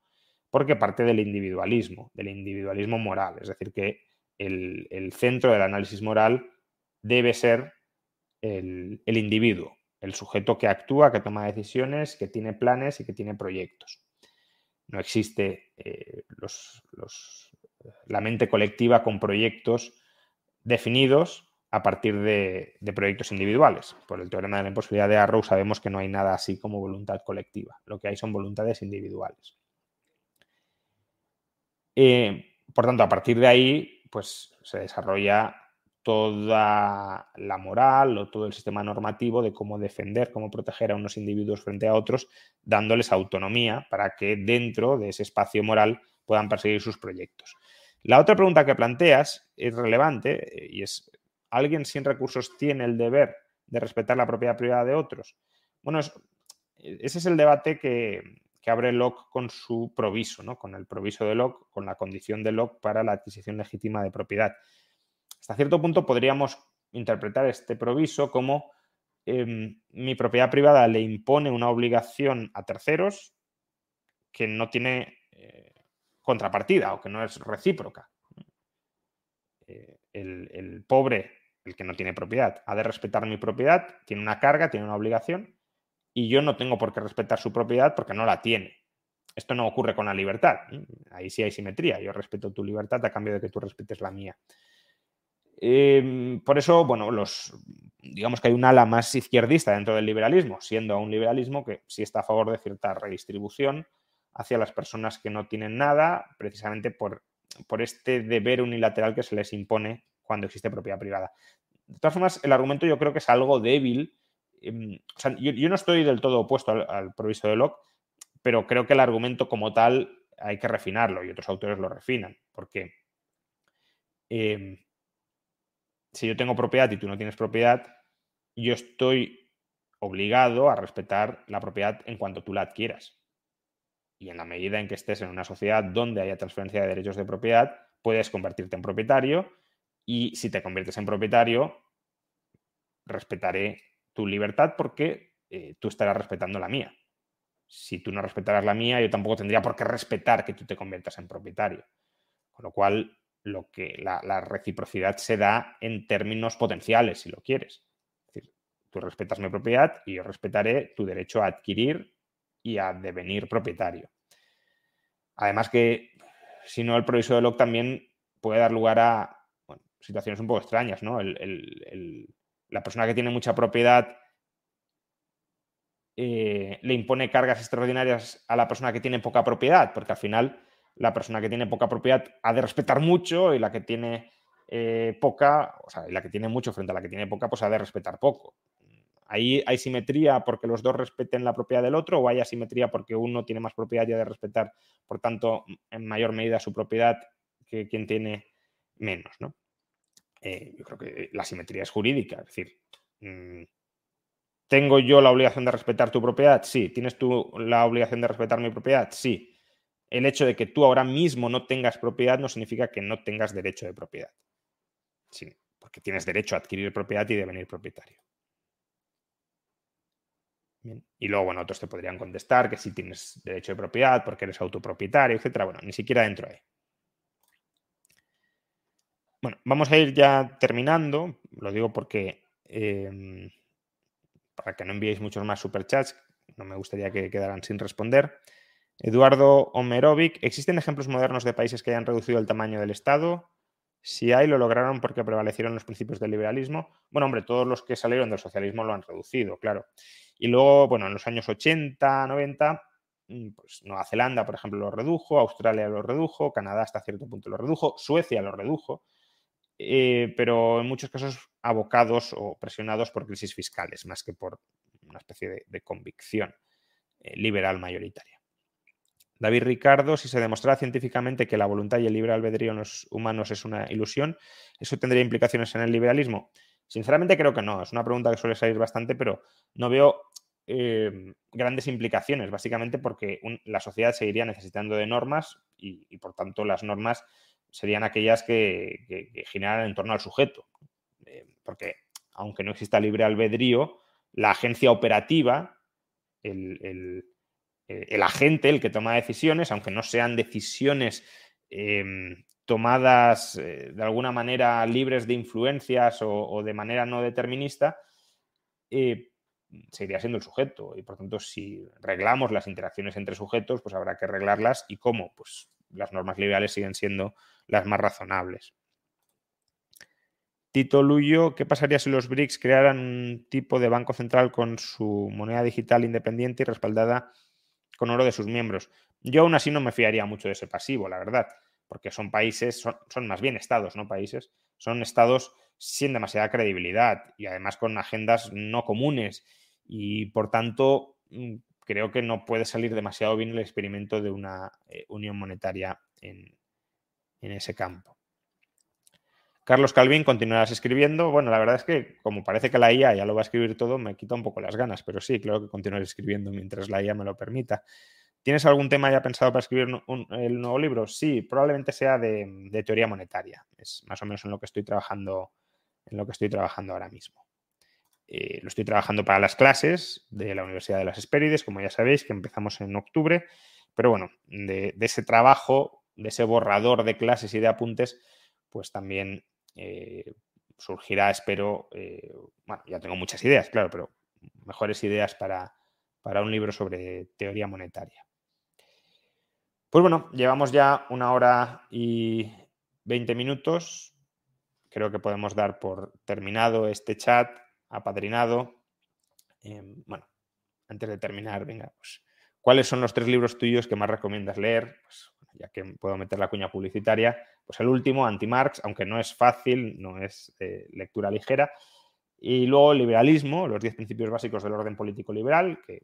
porque parte del individualismo, del individualismo moral, es decir, que el, el centro del análisis moral debe ser el, individuo, el sujeto que actúa, que toma decisiones, que tiene planes y que tiene proyectos. No existe eh, la mente colectiva con proyectos definidos a partir de, proyectos individuales. Por el teorema de la imposibilidad de Arrow sabemos que no hay nada así como voluntad colectiva. Lo que hay son voluntades individuales. Eh, por tanto, a partir de ahí, pues se desarrolla toda la moral o todo el sistema normativo de cómo defender, cómo proteger a unos individuos frente a otros, dándoles autonomía para que dentro de ese espacio moral puedan perseguir sus proyectos. La otra pregunta que planteas es relevante eh, y es, ¿alguien sin recursos tiene el deber de respetar la propiedad privada de otros? Bueno, ese es el debate que, abre Locke con su proviso, ¿no? con el proviso de Locke, con la condición de Locke para la adquisición legítima de propiedad. Hasta cierto punto podríamos interpretar este proviso como em, mi propiedad privada le impone una obligación a terceros que no tiene eh, contrapartida o que no es recíproca. Eh, el, el, pobre, el que no tiene propiedad, ha de respetar mi propiedad, tiene una carga, tiene una obligación, y yo no tengo por qué respetar su propiedad porque no la tiene. Esto no ocurre con la libertad. Ahí sí hay simetría. Yo respeto tu libertad a cambio de que tú respetes la mía. Em, por eso, bueno, los, digamos que hay un ala más izquierdista dentro del liberalismo, siendo un liberalismo que sí está a favor de cierta redistribución hacia las personas que no tienen nada, precisamente por, por este deber unilateral que se les impone cuando existe propiedad privada. De todas formas, el argumento yo creo que es algo débil. Em, yo, no estoy del todo opuesto al, al proviso de Locke, pero creo que el argumento como tal hay que refinarlo y otros autores lo refinan, porque em, si yo tengo propiedad y tú no tienes propiedad, yo estoy obligado a respetar la propiedad en cuanto tú la adquieras. Y en la medida en que estés en una sociedad donde haya transferencia de derechos de propiedad, puedes convertirte en propietario y si te conviertes en propietario, respetaré tu libertad porque eh, tú estarás respetando la mía. Si tú no respetaras la mía, yo tampoco tendría por qué respetar que tú te conviertas en propietario. Con lo cual, lo que la, reciprocidad se da en términos potenciales, si lo quieres. Es decir, tú respetas mi propiedad y yo respetaré tu derecho a adquirir y a devenir propietario. Además que, si no, el proviso de Locke también puede dar lugar a situaciones un poco extrañas, ¿no? la persona que tiene mucha propiedad eh, le impone cargas extraordinarias a la persona que tiene poca propiedad, porque al final la persona que tiene poca propiedad ha de respetar mucho y la que tiene eh, poca, o sea, la que tiene mucho frente a la que tiene poca, pues ha de respetar poco. Ahí hay simetría porque los dos respeten la propiedad del otro o hay asimetría porque uno tiene más propiedad y ha de respetar, por tanto, en mayor medida su propiedad que quien tiene menos, ¿no? Eh, yo creo que la simetría es jurídica, es decir, mm, ¿Tengo yo la obligación de respetar tu propiedad? Sí. ¿Tienes tú la obligación de respetar mi propiedad? Sí. El hecho de que tú ahora mismo no tengas propiedad no significa que no tengas derecho de propiedad. Sí, porque tienes derecho a adquirir propiedad y devenir propietario. Y luego, bueno, otros te podrían contestar que sí tienes derecho de propiedad porque eres autopropietario, etcétera. Bueno, ni siquiera dentro ahí. Bueno, vamos a ir ya terminando. Lo digo porque em, para que no enviéis muchos más superchats, no me gustaría que quedaran sin responder. Eduardo Omerovic, ¿existen ejemplos modernos de países que hayan reducido el tamaño del Estado? Si hay, lo lograron porque prevalecieron los principios del liberalismo. Bueno, hombre, todos los que salieron del socialismo lo han reducido, claro. Y luego, bueno, en los años 80, 90, mm, pues Nueva Zelanda, por ejemplo, lo redujo, Australia lo redujo, Canadá hasta cierto punto lo redujo, Suecia lo redujo. Eh, pero en muchos casos abocados o presionados por crisis fiscales, más que por una especie de, convicción eh, liberal mayoritaria. David Ricardo, si se demostrara científicamente que la voluntad y el libre albedrío en los humanos es una ilusión, ¿eso tendría implicaciones en el liberalismo? Sinceramente creo que no. Es una pregunta que suele salir bastante, pero no veo eh, grandes implicaciones, básicamente porque la sociedad seguiría necesitando de normas y, por tanto las normas serían aquellas que, generan en torno al sujeto. Eh, porque aunque no exista libre albedrío, la agencia operativa, el, eh, agente, el que toma decisiones, aunque no sean decisiones em, tomadas eh, de alguna manera libres de influencias o, de manera no determinista, seguiría siendo el sujeto. Y por tanto, si reglamos las interacciones entre sujetos, pues habrá que reglarlas. ¿Y cómo? Pues las normas liberales siguen siendo las más razonables. Tito Luyo, ¿qué pasaría si los BRICS crearan un tipo de banco central con su moneda digital independiente y respaldada con oro de sus miembros? Yo aún así no me fiaría mucho de ese pasivo, la verdad, porque son países, son, más bien estados, no países, son estados sin demasiada credibilidad y además con agendas no comunes y por tanto mm, creo que no puede salir demasiado bien el experimento de una eh, unión monetaria en, en ese campo. Carlos Calvin, continuarás escribiendo. Bueno, la verdad es que como parece que la IA ya lo va a escribir todo, me quita un poco las ganas, pero sí, claro que continuaré escribiendo mientras la IA me lo permita. ¿Tienes algún tema ya pensado para escribir el nuevo libro? Sí, probablemente sea de, teoría monetaria. Es más o menos en lo que estoy trabajando, en lo que estoy trabajando ahora mismo. Eh, lo estoy trabajando para las clases de la Universidad de las Hespérides, como ya sabéis, que empezamos en octubre. Pero bueno, de ese trabajo de ese borrador de clases y de apuntes, pues también eh, surgirá, espero, eh, bueno, ya tengo muchas ideas, claro, pero mejores ideas para, para un libro sobre teoría monetaria. Pues bueno, llevamos ya una hora y 20 minutos. Creo que podemos dar por terminado este chat, apadrinado. Em, bueno, antes de terminar, venga, pues, ¿cuáles son los tres libros tuyos que más recomiendas leer? Pues ya que puedo meter la cuña publicitaria, pues el último, Anti-Marx, aunque no es fácil, no es eh, lectura ligera. Y luego liberalismo, los 10 principios básicos del orden político liberal, que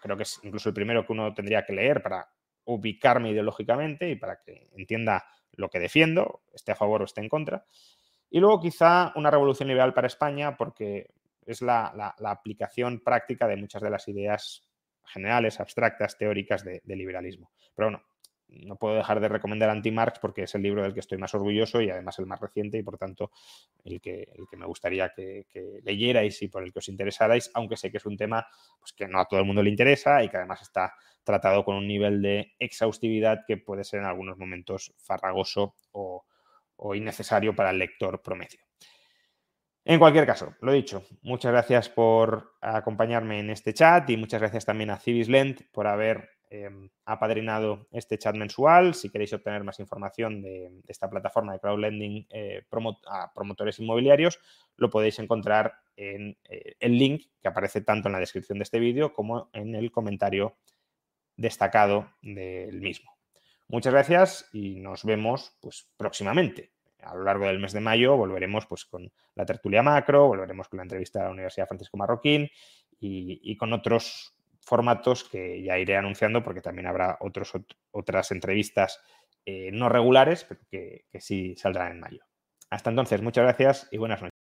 creo que es incluso el primero que uno tendría que leer para ubicarme ideológicamente y para que entienda lo que defiendo, esté a favor o esté en contra. Y luego quizá una revolución liberal para España, porque es la, aplicación práctica de muchas de las ideas generales, abstractas, teóricas de, liberalismo. Pero bueno, no puedo dejar de recomendar Anti-Marx porque es el libro del que estoy más orgulloso y además el más reciente y por tanto el que, el que me gustaría que, leyerais y por el que os interesarais, aunque sé que es un tema pues, que no a todo el mundo le interesa y que además está tratado con un nivel de exhaustividad que puede ser en algunos momentos farragoso o, o innecesario para el lector promedio. En cualquier caso, lo dicho, muchas gracias por acompañarme en este chat y muchas gracias también a Civislent por haber apadrinado este chat mensual. Si queréis obtener más información de, esta plataforma de crowdlending eh, a promotores inmobiliarios, lo podéis encontrar en eh, el link que aparece tanto en la descripción de este vídeo como en el comentario destacado del mismo. Muchas gracias y nos vemos pues, próximamente a lo largo del mes de mayo volveremos pues, con la tertulia macro, volveremos con la entrevista a la Universidad Francisco Marroquín y, con otros formatos que ya iré anunciando porque también habrá otros, otras entrevistas eh, no regulares, pero que, que sí saldrán en mayo. Hasta entonces, muchas gracias y buenas noches.